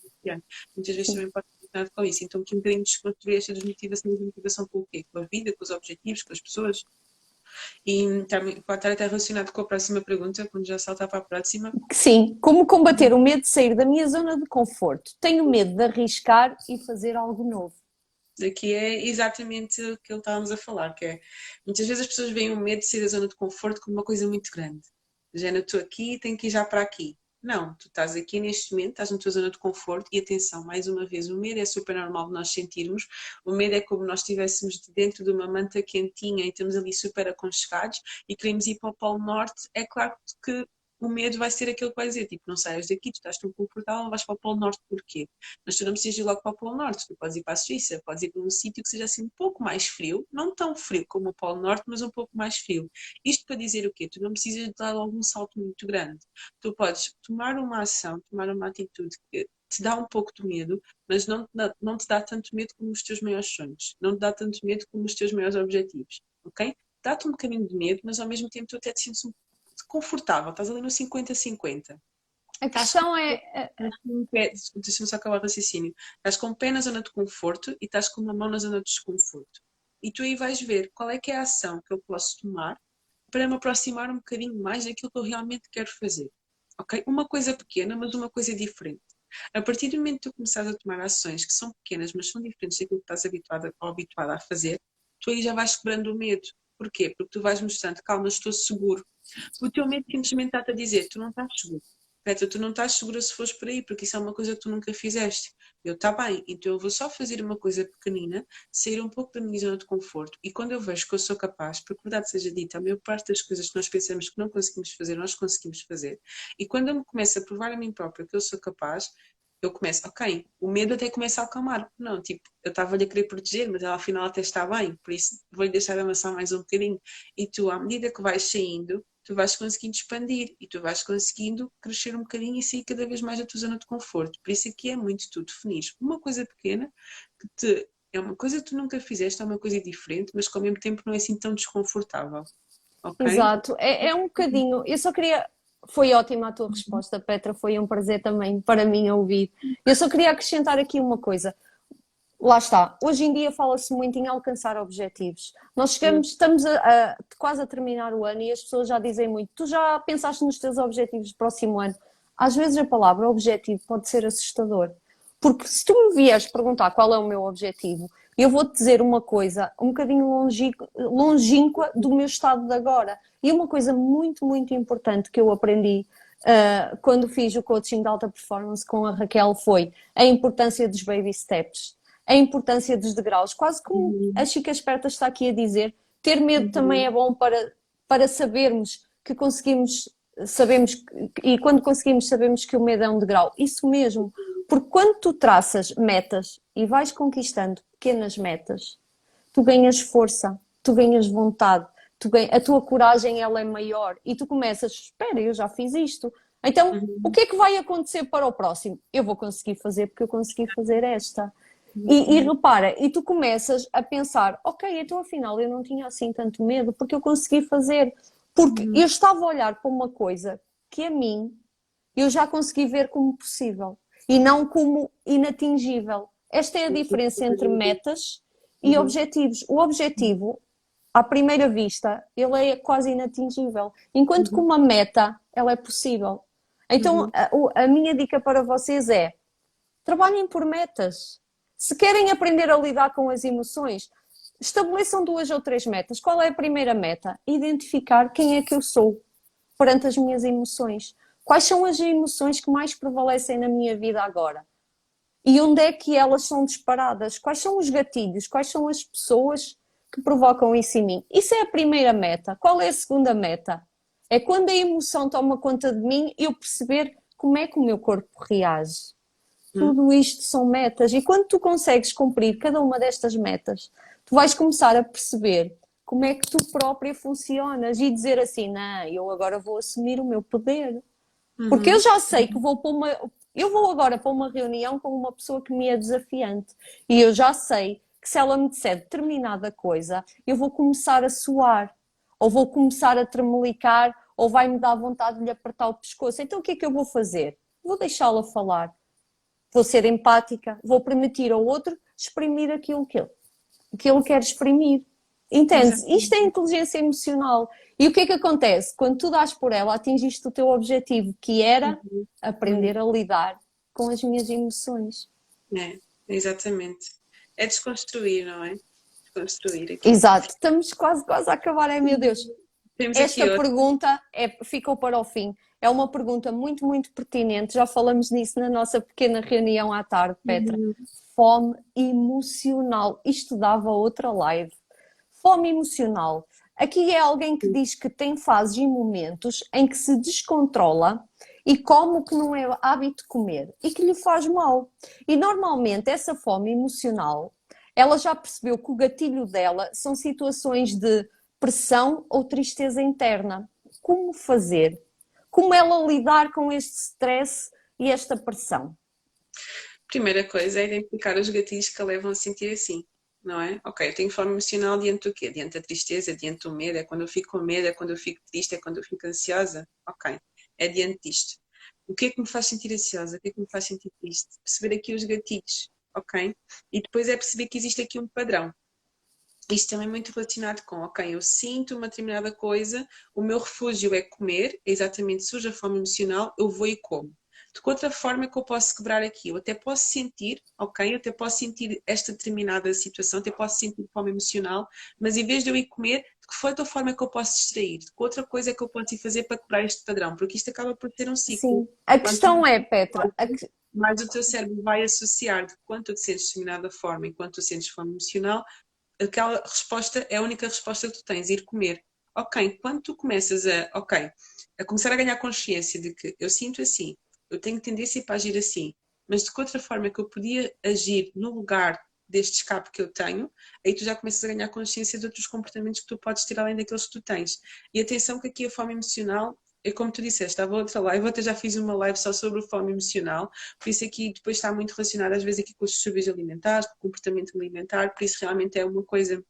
Muitas vezes também pode ter nada com isso. Então, aqui um bocadinho desconstruir esta desmotivação e desmotivação com o quê? Com a vida, com os objetivos, com as pessoas. E também pode estar até relacionado com a próxima pergunta, quando já saltar para a próxima. Sim, como combater o medo de sair da minha zona de conforto? Tenho medo de arriscar e fazer algo novo. Aqui é exatamente o que estávamos a falar, que é muitas vezes as pessoas veem o medo de sair da zona de conforto como uma coisa muito grande. Já não estou aqui, tenho que ir já para aqui. Não, tu estás aqui neste momento, estás na tua zona de conforto e atenção, mais uma vez, o medo é super normal de nós sentirmos. O medo é como nós estivéssemos dentro de uma manta quentinha e estamos ali super aconchegados e queremos ir para o Polo Norte. É claro que o medo vai ser aquele que vai dizer, tipo, não saias daqui, tu estás tão confortável, vais para o Polo Norte, porquê? Mas tu não precisas ir logo para o Polo Norte, tu podes ir para a Suíça, podes ir para um sítio que seja assim um pouco mais frio, não tão frio como o Polo Norte, mas um pouco mais frio. Isto para dizer o quê? Tu não precisas dar algum salto muito grande. Tu podes tomar uma ação, tomar uma atitude que te dá um pouco de medo, mas não, não te dá tanto medo como os teus maiores sonhos, não te dá tanto medo como os teus maiores objetivos, ok? Dá-te um bocadinho de medo, mas ao mesmo tempo tu até te sentes um confortável, estás ali no 50-50. A questão é. Deixa-me só acabar o raciocínio. Estás com o pé na zona de conforto e estás com uma mão na zona de desconforto. E tu aí vais ver qual é que é a ação que eu posso tomar para me aproximar um bocadinho mais daquilo que eu realmente quero fazer. Ok? Uma coisa pequena, mas uma coisa diferente. A partir do momento que tu começares a tomar ações que são pequenas, mas são diferentes daquilo que estás habituada ou habituada a fazer, tu aí já vais quebrando o medo. Porquê? Porque tu vais mostrando, calma, estou seguro. O teu medo simplesmente está-te a dizer, tu não estás seguro. Petra, tu não estás segura se fores por aí, porque isso é uma coisa que tu nunca fizeste. Eu, está bem, então eu vou só fazer uma coisa pequenina, sair um pouco da minha zona de conforto. E quando eu vejo que eu sou capaz, porque verdade seja dita, a maior parte das coisas que nós pensamos que não conseguimos fazer, nós conseguimos fazer. E quando eu me começo a provar a mim própria que eu sou capaz, eu começo, ok, o medo até começa a acalmar. Não, tipo, eu estava-lhe a querer proteger, mas ela afinal até está bem, por isso vou-lhe deixar amassar mais um bocadinho. E tu, à medida que vais saindo, tu vais conseguindo expandir e tu vais conseguindo crescer um bocadinho e sair cada vez mais da tua zona de conforto. Por isso aqui é muito tu definir uma coisa pequena que te, é uma coisa que tu nunca fizeste, é uma coisa diferente, mas que ao mesmo tempo não é assim tão desconfortável. Okay? Exato, é, é um bocadinho. Eu só queria foi ótima a tua resposta, Petra. Foi um prazer também para mim ouvir. Eu só queria acrescentar aqui uma coisa. Lá está. Hoje em dia fala-se muito em alcançar objetivos. Nós chegamos, estamos a, a, quase a terminar o ano e as pessoas já dizem muito. Tu já pensaste nos teus objetivos do próximo ano? Às vezes a palavra objetivo pode ser assustador. Porque se tu me vieres perguntar qual é o meu objetivo, eu vou-te dizer uma coisa um bocadinho longínqua do meu estado de agora. E uma coisa muito, muito importante que eu aprendi uh, quando fiz o coaching de alta performance com a Raquel foi a importância dos baby steps, a importância dos degraus. Quase como uhum. a Chica Esperta está aqui a dizer, ter medo uhum. também é bom para, para sabermos que conseguimos, sabemos, e quando conseguimos sabemos que o medo é um degrau. Isso mesmo, porque quando tu traças metas e vais conquistando pequenas metas, tu ganhas força, tu ganhas vontade, tu ganhas, a tua coragem ela é maior e tu começas, espera, eu já fiz isto. Então, uhum. o que é que vai acontecer para o próximo? Eu vou conseguir fazer porque eu consegui fazer esta. E, e, repara, e tu começas a pensar, ok, então afinal eu não tinha assim tanto medo porque eu consegui fazer. Porque uhum. eu estava a olhar para uma coisa que a mim eu já consegui ver como possível e não como inatingível. Esta é a diferença entre metas e uhum. objetivos. O objetivo, à primeira vista, ele é quase inatingível, enquanto que uhum. uma meta, ela é possível. Então, uhum. a, a minha dica para vocês é: trabalhem por metas. Se querem aprender a lidar com as emoções, estabeleçam duas ou três metas. Qual é a primeira meta? Identificar quem é que eu sou perante as minhas emoções. Quais são as emoções que mais prevalecem na minha vida agora? E onde é que elas são disparadas? Quais são os gatilhos? Quais são as pessoas que provocam isso em mim? Isso é a primeira meta. Qual é a segunda meta? É quando a emoção toma conta de mim, eu perceber como é que o meu corpo reage. Hum. Tudo isto são metas. E quando tu consegues cumprir cada uma destas metas, tu vais começar a perceber como é que tu própria funcionas e dizer assim: não, eu agora vou assumir o meu poder. Porque eu uhum. já sei que vou para uma. Eu vou agora para uma reunião com uma pessoa que me é desafiante. E eu já sei que se ela me disser determinada coisa, eu vou começar a suar, ou vou começar a tremelicar, ou vai-me dar vontade de lhe apertar o pescoço. Então o que é que eu vou fazer? Vou deixá-la falar. Vou ser empática, vou permitir ao outro exprimir aquilo que ele, que ele quer exprimir. Entende? Isto é inteligência emocional. E o que é que acontece? Quando tu dás por ela, atingiste o teu objetivo, que era uhum. aprender a lidar com as minhas emoções. É, exatamente. É desconstruir, não é? Desconstruir aqui. Exato. Estamos quase, quase a acabar, é meu Deus. Temos Esta pergunta é, ficou para o fim. é uma pergunta muito, muito pertinente. Já falamos nisso na nossa pequena reunião à tarde, Petra. Uhum. Fome emocional. Isto dava outra live. Fome emocional. Aqui é alguém que diz que tem fases e momentos em que se descontrola e come o que não é hábito comer e que lhe faz mal. E normalmente essa fome emocional, ela já percebeu que o gatilho dela são situações de pressão ou tristeza interna. Como fazer? Como ela lidar com este stress e esta pressão? Primeira coisa é identificar os gatilhos que a levam a sentir assim não é? Ok, eu tenho fome emocional diante do quê? Diante da tristeza, diante do medo, é quando eu fico com medo, é quando eu fico triste, é quando eu fico ansiosa? Ok, é diante disto. O que é que me faz sentir ansiosa? O que é que me faz sentir triste? Perceber aqui os gatilhos, ok? E depois é perceber que existe aqui um padrão. Isto também é muito relacionado com, ok, eu sinto uma determinada coisa, o meu refúgio é comer, é exatamente surge a fome emocional, eu vou e como de que outra forma é que eu posso quebrar aqui? Eu até posso sentir, ok? Eu até posso sentir esta determinada situação, até posso sentir fome emocional, mas em vez de eu ir comer, de que outra forma é que eu posso distrair? De que outra coisa é que eu posso ir fazer para quebrar este padrão? Porque isto acaba por ter um ciclo. Sim, a questão é, Petra. Mas o teu cérebro vai associar de quanto tu te sentes de determinada forma, enquanto tu sentes fome emocional, aquela resposta é a única resposta que tu tens, ir comer. Ok, quando tu começas a, ok, a começar a ganhar consciência de que eu sinto assim, eu tenho tendência para agir assim, mas de que outra forma que eu podia agir no lugar deste escape que eu tenho, aí tu já começas a ganhar consciência de outros comportamentos que tu podes ter além daqueles que tu tens. E atenção que aqui a fome emocional é como tu disseste, estava outra live, outra já fiz uma live só sobre fome emocional, por isso aqui depois está muito relacionado às vezes aqui com os distúrbios alimentares, com o comportamento alimentar, por isso realmente é uma coisa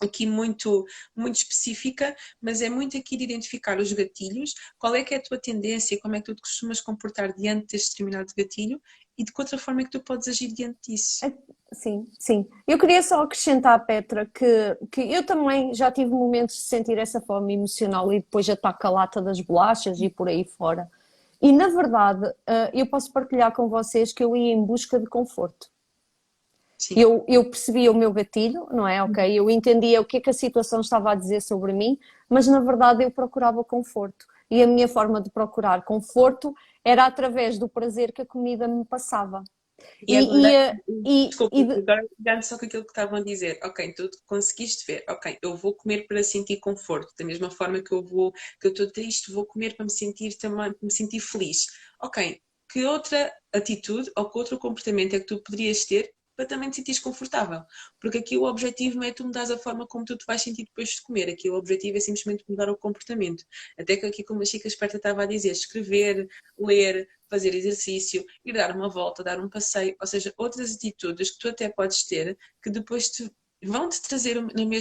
aqui muito, muito específica, mas é muito aqui de identificar os gatilhos, qual é que é a tua tendência, como é que tu te costumas comportar diante deste determinado gatilho e de que outra forma é que tu podes agir diante disso. É, sim, sim. Eu queria só acrescentar, Petra, que, que eu também já tive momentos de sentir essa fome emocional e depois ataca a lata das bolachas e por aí fora. E na verdade, eh, eu posso partilhar com vocês que eu ia em busca de conforto. Eu, eu percebia o meu gatilho, não é? Ok, eu entendia o que é que a situação estava a dizer sobre mim, mas na verdade eu procurava conforto. E a minha forma de procurar conforto era através do prazer que a comida me passava. E, e, e, e, Desculpa, e agora pegando só com aquilo que estavam a dizer, ok, tu conseguiste ver, ok, eu vou comer para sentir conforto, da mesma forma que eu vou, que eu estou triste, vou comer para me sentir também, para me sentir feliz. Ok, que outra atitude ou que outro comportamento é que tu poderias ter para também te sentir confortável. Porque aqui o objetivo não é tu mudares a forma como tu te vais sentir depois de comer. Aqui o objetivo é simplesmente mudar o comportamento. Até que aqui, como a Chica Esperta estava a dizer, escrever, ler, fazer exercício, ir dar uma volta, dar um passeio, ou seja, outras atitudes que tu até podes ter que depois te vão-te trazer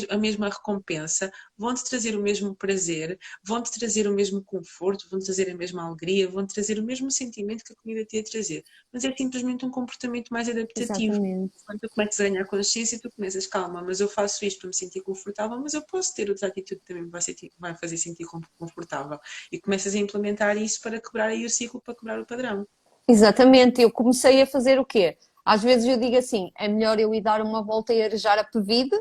a mesma recompensa, vão-te trazer o mesmo prazer, vão-te trazer o mesmo conforto, vão-te trazer a mesma alegria, vão-te trazer o mesmo sentimento que a comida te ia trazer. Mas é simplesmente um comportamento mais adaptativo. Exatamente. Quando tu começas a ganhar consciência, tu começas, calma, mas eu faço isto para me sentir confortável, mas eu posso ter outra atitude que também me vai, sentir, vai fazer sentir confortável. E começas a implementar isso para quebrar aí o ciclo, para quebrar o padrão. Exatamente, eu comecei a fazer o quê? Às vezes eu digo assim, é melhor eu ir dar uma volta e arejar a pevide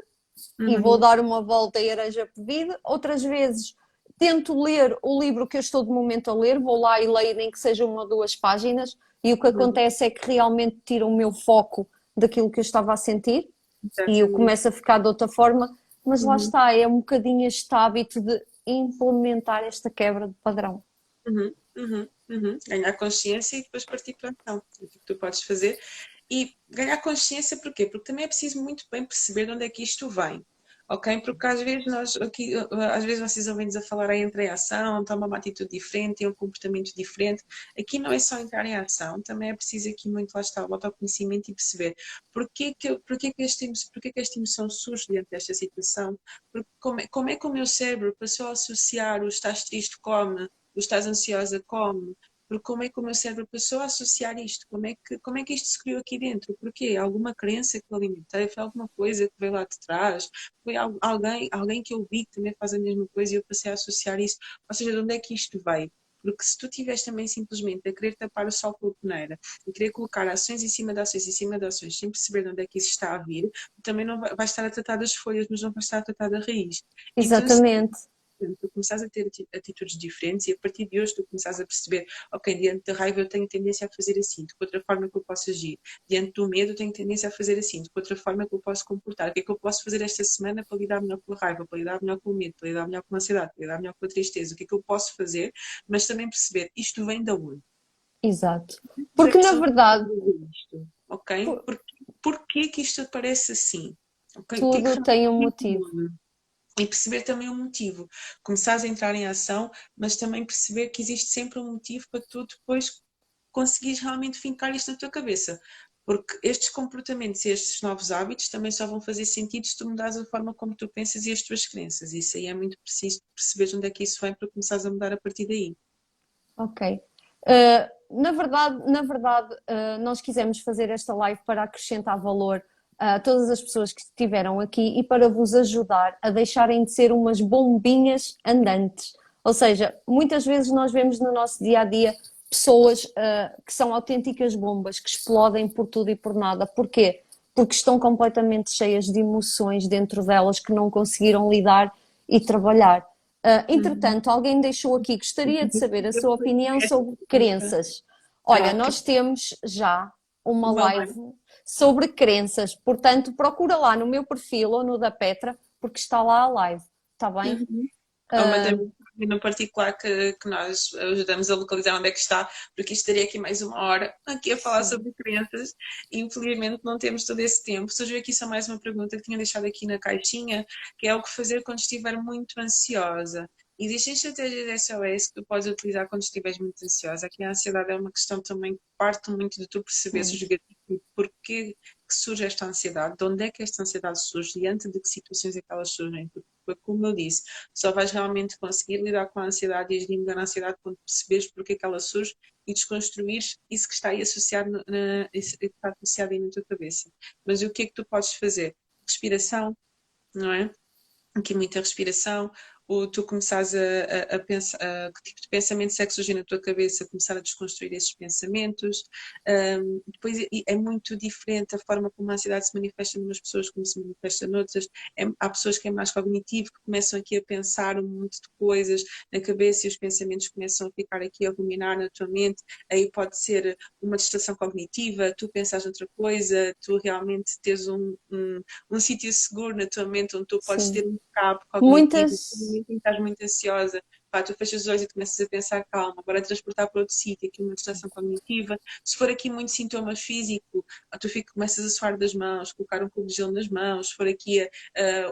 uhum. e vou dar uma volta e arejo a pevide. Outras vezes tento ler o livro que eu estou de momento a ler, vou lá e leio nem que seja uma ou duas páginas e o que uhum. acontece é que realmente tira o meu foco daquilo que eu estava a sentir Exatamente. e eu começo a ficar de outra forma, mas uhum. lá está, é um bocadinho este hábito de implementar esta quebra de padrão. Uhum, uhum, uhum. Ganhar consciência e depois partir para a ação. O que tu podes fazer e ganhar consciência porquê? Porque também é preciso muito bem perceber de onde é que isto vem. Ok? Porque às vezes nós aqui, às vezes vocês ouvem-nos a falar aí entrar em ação, tomar uma atitude diferente, ter um comportamento diferente. Aqui não é só entrar em ação, também é preciso aqui muito lá está o autoconhecimento e perceber porquê que, porquê que, este, porquê que esta emoção surge diante desta situação, porque como é, como é que o meu cérebro passou a associar o estás triste come, o estás ansiosa come, porque como é que o meu cérebro passou a associar isto? Como é que, como é que isto se criou aqui dentro? Porquê? Alguma crença que eu alimentei? Foi alguma coisa que veio lá de trás? Foi alguém, alguém que eu vi que também faz a mesma coisa e eu passei a associar isso? Ou seja, de onde é que isto veio? Porque se tu estiveres também simplesmente a querer tapar o sol com a peneira e querer colocar ações em cima de ações em cima de ações sem perceber de onde é que isso está a vir, também não vai, vai estar a tratar das folhas, mas não vai estar a tratar da raiz. Exatamente. Então, tu começares a ter atitudes diferentes e a partir de hoje tu começares a perceber, ok, diante da raiva eu tenho tendência a fazer assim, de que outra forma que eu posso agir? Diante do medo eu tenho tendência a fazer assim, de que outra forma que eu posso comportar? O que é que eu posso fazer esta semana para lidar melhor com a raiva, para lidar melhor com o medo, para lidar melhor com a ansiedade, para lidar melhor com a tristeza? O que é que eu posso fazer? Mas também perceber, isto vem da onde? Exato. Porque na verdade... Isto, ok? Por... Porquê que isto parece assim? Okay? Tudo que que tem um motivo e perceber também o motivo. Começares a entrar em ação, mas também perceber que existe sempre um motivo para tu depois conseguires realmente fincar isto na tua cabeça. Porque estes comportamentos e estes novos hábitos também só vão fazer sentido se tu mudares a forma como tu pensas e as tuas crenças. Isso aí é muito preciso perceber onde é que isso vem para começares a mudar a partir daí. Ok. Uh, na verdade, na verdade uh, nós quisemos fazer esta live para acrescentar valor a todas as pessoas que estiveram aqui e para vos ajudar a deixarem de ser umas bombinhas andantes. Ou seja, muitas vezes nós vemos no nosso dia a dia pessoas uh, que são autênticas bombas, que explodem por tudo e por nada. Porquê? Porque estão completamente cheias de emoções dentro delas que não conseguiram lidar e trabalhar. Uh, entretanto, alguém deixou aqui, gostaria de saber a sua opinião sobre crenças. Olha, nós temos já uma live sobre crenças. Portanto, procura lá no meu perfil ou no da Petra, porque está lá a live. Está bem? Uhum. É uma uh... no particular que, que nós ajudamos a localizar onde é que está, porque estaria aqui mais uma hora aqui a falar Sim. sobre crenças e infelizmente não temos todo esse tempo. Surgiu aqui só mais uma pergunta que tinha deixado aqui na caixinha, que é o que fazer quando estiver muito ansiosa. Existem estratégias SOS que tu podes utilizar quando estiveres muito ansiosa. Aqui a ansiedade é uma questão também que parte muito de tu perceber os gatilhos, porquê que surge esta ansiedade, de onde é que esta ansiedade surge, diante de que situações é que elas surgem. Porque, como eu disse, só vais realmente conseguir lidar com a ansiedade e agir a ansiedade quando perceberes porquê que ela surge e desconstruir isso que está aí associado, na, está associado aí na tua cabeça. Mas o que é que tu podes fazer? Respiração, não é? Aqui muita respiração, ou tu começares a, a, a pensar a, que tipo de pensamentos é que surgem na tua cabeça, começar a desconstruir esses pensamentos. Um, depois é, muito diferente a forma como a ansiedade se manifesta em umas pessoas como se manifesta noutras. É, há pessoas que é mais cognitivo, que começam aqui a pensar um monte de coisas na cabeça e os pensamentos começam a ficar aqui a ruminar na tua mente. Aí pode ser uma distração cognitiva, tu pensas outra coisa, tu realmente tens um, um, um sítio seguro na tua mente onde tu podes Sim. ter cabo cognitivo. Muitas que estás muito ansiosa, pá, tu fechas os olhos e começas a pensar, calma, agora transportar para outro sítio, aqui uma distração cognitiva. Se for aqui muito sintoma físico, tu fica, começas a suar das mãos, colocar um cubo de gelo nas mãos, se for aqui a,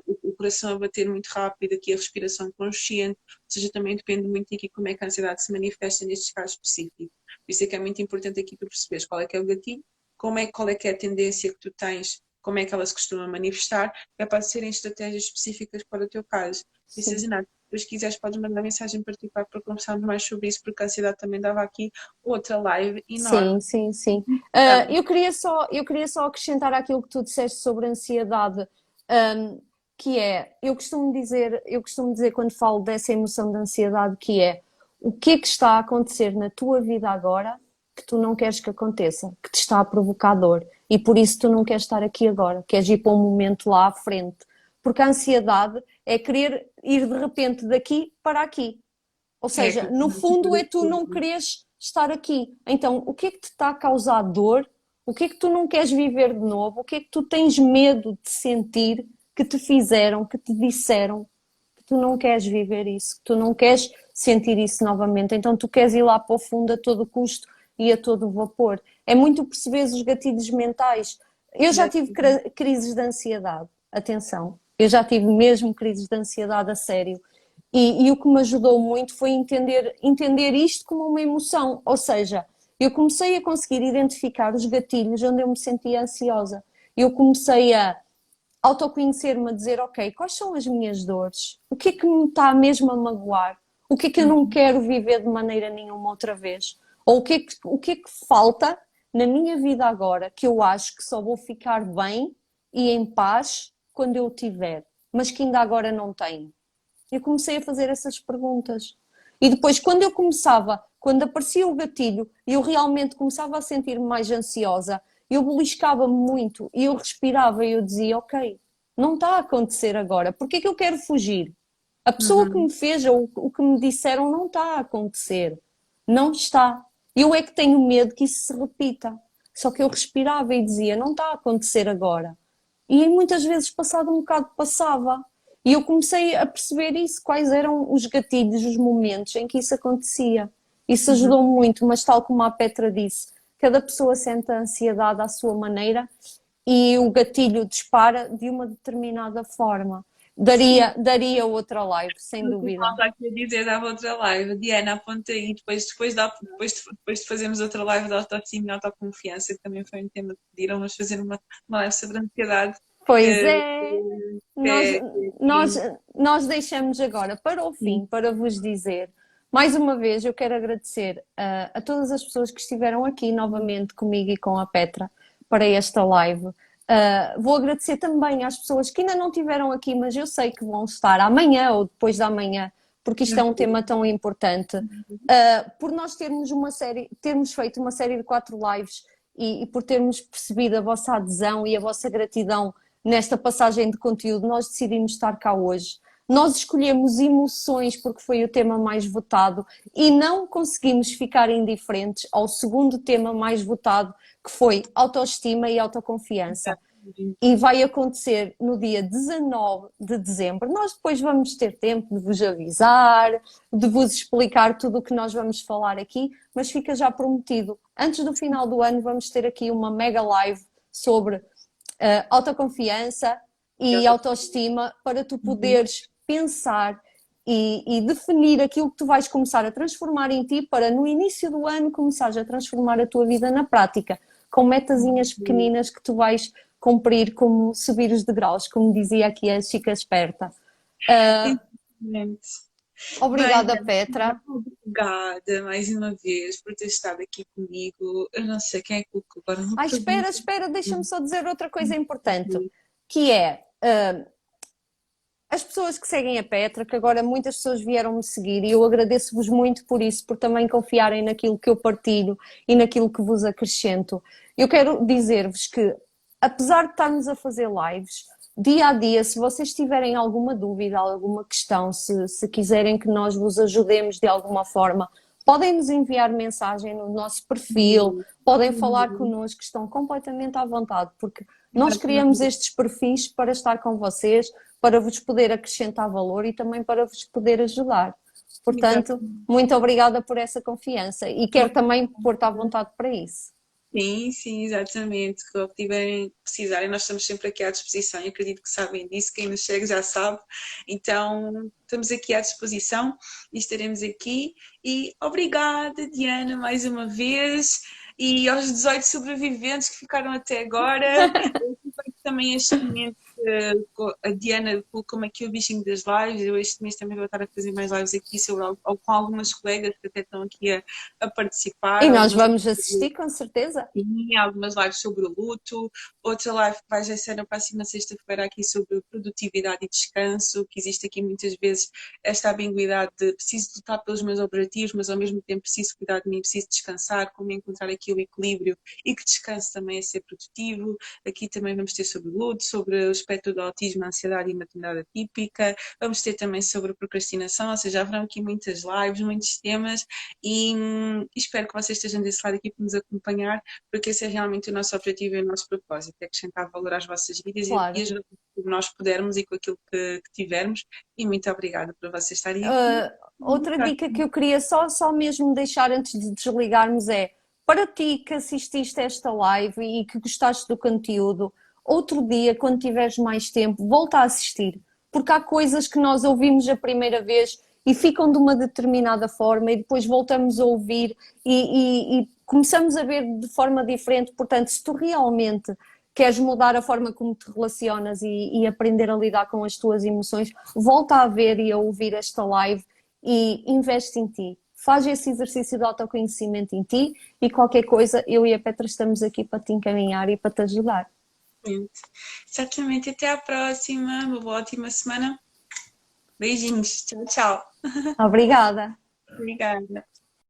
o, o, coração a bater muito rápido, aqui a respiração consciente, ou seja, também depende muito aqui como é que a ansiedade se manifesta nestes casos específicos. Por isso é que é muito importante aqui tu perceberes qual é que é o gatilho, como é, qual é que é a tendência que tu tens como é que ela se costuma manifestar, é para serem estratégias específicas para o teu caso. E se depois quiseres podes mandar mensagem particular para conversarmos mais sobre isso, porque a ansiedade também dava aqui outra live enorme. Sim, sim, sim. Uh, eu, queria só, eu queria só acrescentar aquilo que tu disseste sobre a ansiedade, um, que é, eu costumo dizer, eu costumo dizer quando falo dessa emoção de ansiedade, que é o que é que está a acontecer na tua vida agora que tu não queres que aconteça, que te está a provocar dor e por isso tu não queres estar aqui agora, queres ir para um momento lá à frente. Porque a ansiedade é querer ir de repente daqui para aqui. Ou é seja, é, no fundo é tu não queres estar aqui. Então, o que é que te está a causar dor? O que é que tu não queres viver de novo? O que é que tu tens medo de sentir que te fizeram, que te disseram que tu não queres viver isso, que tu não queres sentir isso novamente? Então, tu queres ir lá para o fundo a todo custo e a todo vapor. É muito perceber os gatilhos mentais. Eu já tive crises de ansiedade, atenção, eu já tive mesmo crises de ansiedade a sério. E, e, o que me ajudou muito foi entender, entender isto como uma emoção, ou seja, eu comecei a conseguir identificar os gatilhos onde eu me sentia ansiosa. Eu comecei a autoconhecer-me, a dizer, ok, quais são as minhas dores? O que é que me está mesmo a magoar? O que é que eu não quero viver de maneira nenhuma outra vez? Ou o que, é que, o que é que falta na minha vida agora que eu acho que só vou ficar bem e em paz quando eu tiver, mas que ainda agora não tenho? Eu comecei a fazer essas perguntas. E depois, quando eu começava, quando aparecia o gatilho e eu realmente começava a sentir-me mais ansiosa, eu beliscava-me muito e eu respirava e eu dizia: Ok, não está a acontecer agora, porque é que eu quero fugir? A pessoa uhum. que me fez ou o que me disseram não está a acontecer. Não está. Eu é que tenho medo que isso se repita. Só que eu respirava e dizia, não está a acontecer agora. E muitas vezes, passado um bocado, passava. E eu comecei a perceber isso, quais eram os gatilhos, os momentos em que isso acontecia. Isso uhum. ajudou uhum. muito, mas tal como a Petra disse, cada pessoa sente a ansiedade à sua maneira e o gatilho dispara de uma determinada forma. Daria, daria outra live, sem dúvida. Não aqui a dizer, dava outra live. Diana, aponta aí, depois, depois, dá, depois, depois de fazermos outra live de autoestima e autoconfiança, que também foi um tema que pediram, vamos fazer uma, uma live sobre ansiedade. Pois é. é. Nós, nós, nós deixamos agora para o fim, para vos dizer, mais uma vez eu quero agradecer a, a todas as pessoas que estiveram aqui novamente comigo e com a Petra para esta live. Uh, vou agradecer também às pessoas que ainda não estiveram aqui, mas eu sei que vão estar amanhã ou depois da manhã, porque isto é um tema tão importante. Uh, por nós termos uma série, termos feito uma série de quatro lives e, e, por termos percebido a vossa adesão e a vossa gratidão nesta passagem de conteúdo, nós decidimos estar cá hoje. Nós escolhemos emoções porque foi o tema mais votado e não conseguimos ficar indiferentes ao segundo tema mais votado, que foi autoestima e autoconfiança. E vai acontecer no dia 19 de dezembro. Nós depois vamos ter tempo de vos avisar, de vos explicar tudo o que nós vamos falar aqui, mas fica já prometido. Antes do final do ano, vamos ter aqui uma mega live sobre uh, autoconfiança e autoestima para tu poderes pensar e, e, definir aquilo que tu vais começar a transformar em ti para no início do ano começares a transformar a tua vida na prática com metazinhas pequeninas que tu vais cumprir como subir os degraus, como dizia aqui a Chica Esperta. Uh, obrigada, Petra. Obrigada mais uma vez por ter estado aqui comigo. Eu não sei quem é que agora. Ai, espera, espera, deixa-me só dizer outra coisa importante, que é. Uh, as pessoas que seguem a Petra, que agora muitas pessoas vieram me seguir e eu agradeço-vos muito por isso, por também confiarem naquilo que eu partilho e naquilo que vos acrescento. Eu quero dizer-vos que, apesar de estarmos a fazer lives, dia a dia, se vocês tiverem alguma dúvida, alguma questão, se, se quiserem que nós vos ajudemos de alguma forma, podem nos enviar mensagem no nosso perfil, podem falar connosco, estão completamente à vontade, porque nós criamos estes perfis para estar com vocês, para vos poder acrescentar valor e também para vos poder ajudar. Portanto, muito obrigada por essa confiança e quero também pôr-te à vontade para isso. Sim, sim, exatamente. O que tiverem precisarem, nós estamos sempre aqui à disposição. Eu acredito que sabem disso, quem nos chega já sabe. Então, estamos aqui à disposição e estaremos aqui. E obrigada, Diana, mais uma vez. E aos 18 sobreviventes que ficaram até agora, também este momento a Diana colocou-me aqui o bichinho das lives. Eu este mês também vou estar a fazer mais lives aqui sobre, ou com algumas colegas que até estão aqui a, a participar. E nós vamos assistir, com certeza. Sim, algumas lives sobre o luto. Outra live que vai já ser na próxima sexta-feira aqui sobre produtividade e descanso, que existe aqui muitas vezes esta ambiguidade de preciso lutar pelos meus objetivos, mas ao mesmo tempo preciso cuidar de mim, preciso descansar, como encontrar aqui o equilíbrio e que descanso também é ser produtivo. Aqui também vamos ter sobre o luto, sobre os aspecto do autismo, ansiedade e maternidade atípica. Vamos ter também sobre procrastinação, ou seja, haverão aqui muitas lives, muitos temas e, hum, espero que vocês estejam desse lado aqui para nos acompanhar, porque esse é realmente o nosso objetivo e o nosso propósito, é acrescentar valor às vossas vidas claro. e ajudar que nós pudermos e com aquilo que, que tivermos. E muito obrigada por vocês estarem aqui. Uh, outra dica que eu queria só, só mesmo deixar antes de desligarmos é para ti que assististe a esta live e que gostaste do conteúdo, outro dia, quando tiveres mais tempo, volta a assistir, porque há coisas que nós ouvimos a primeira vez e ficam de uma determinada forma e depois voltamos a ouvir e, e, e começamos a ver de forma diferente. Portanto, se tu realmente queres mudar a forma como te relacionas e, e, aprender a lidar com as tuas emoções, volta a ver e a ouvir esta live e investe em ti. Faz esse exercício de autoconhecimento em ti e qualquer coisa, eu e a Petra estamos aqui para te encaminhar e para te ajudar. Exatamente. Exatamente. Até à próxima. Uma boa ótima semana. Beijinhos. Tchau, tchau. Obrigada. Obrigada.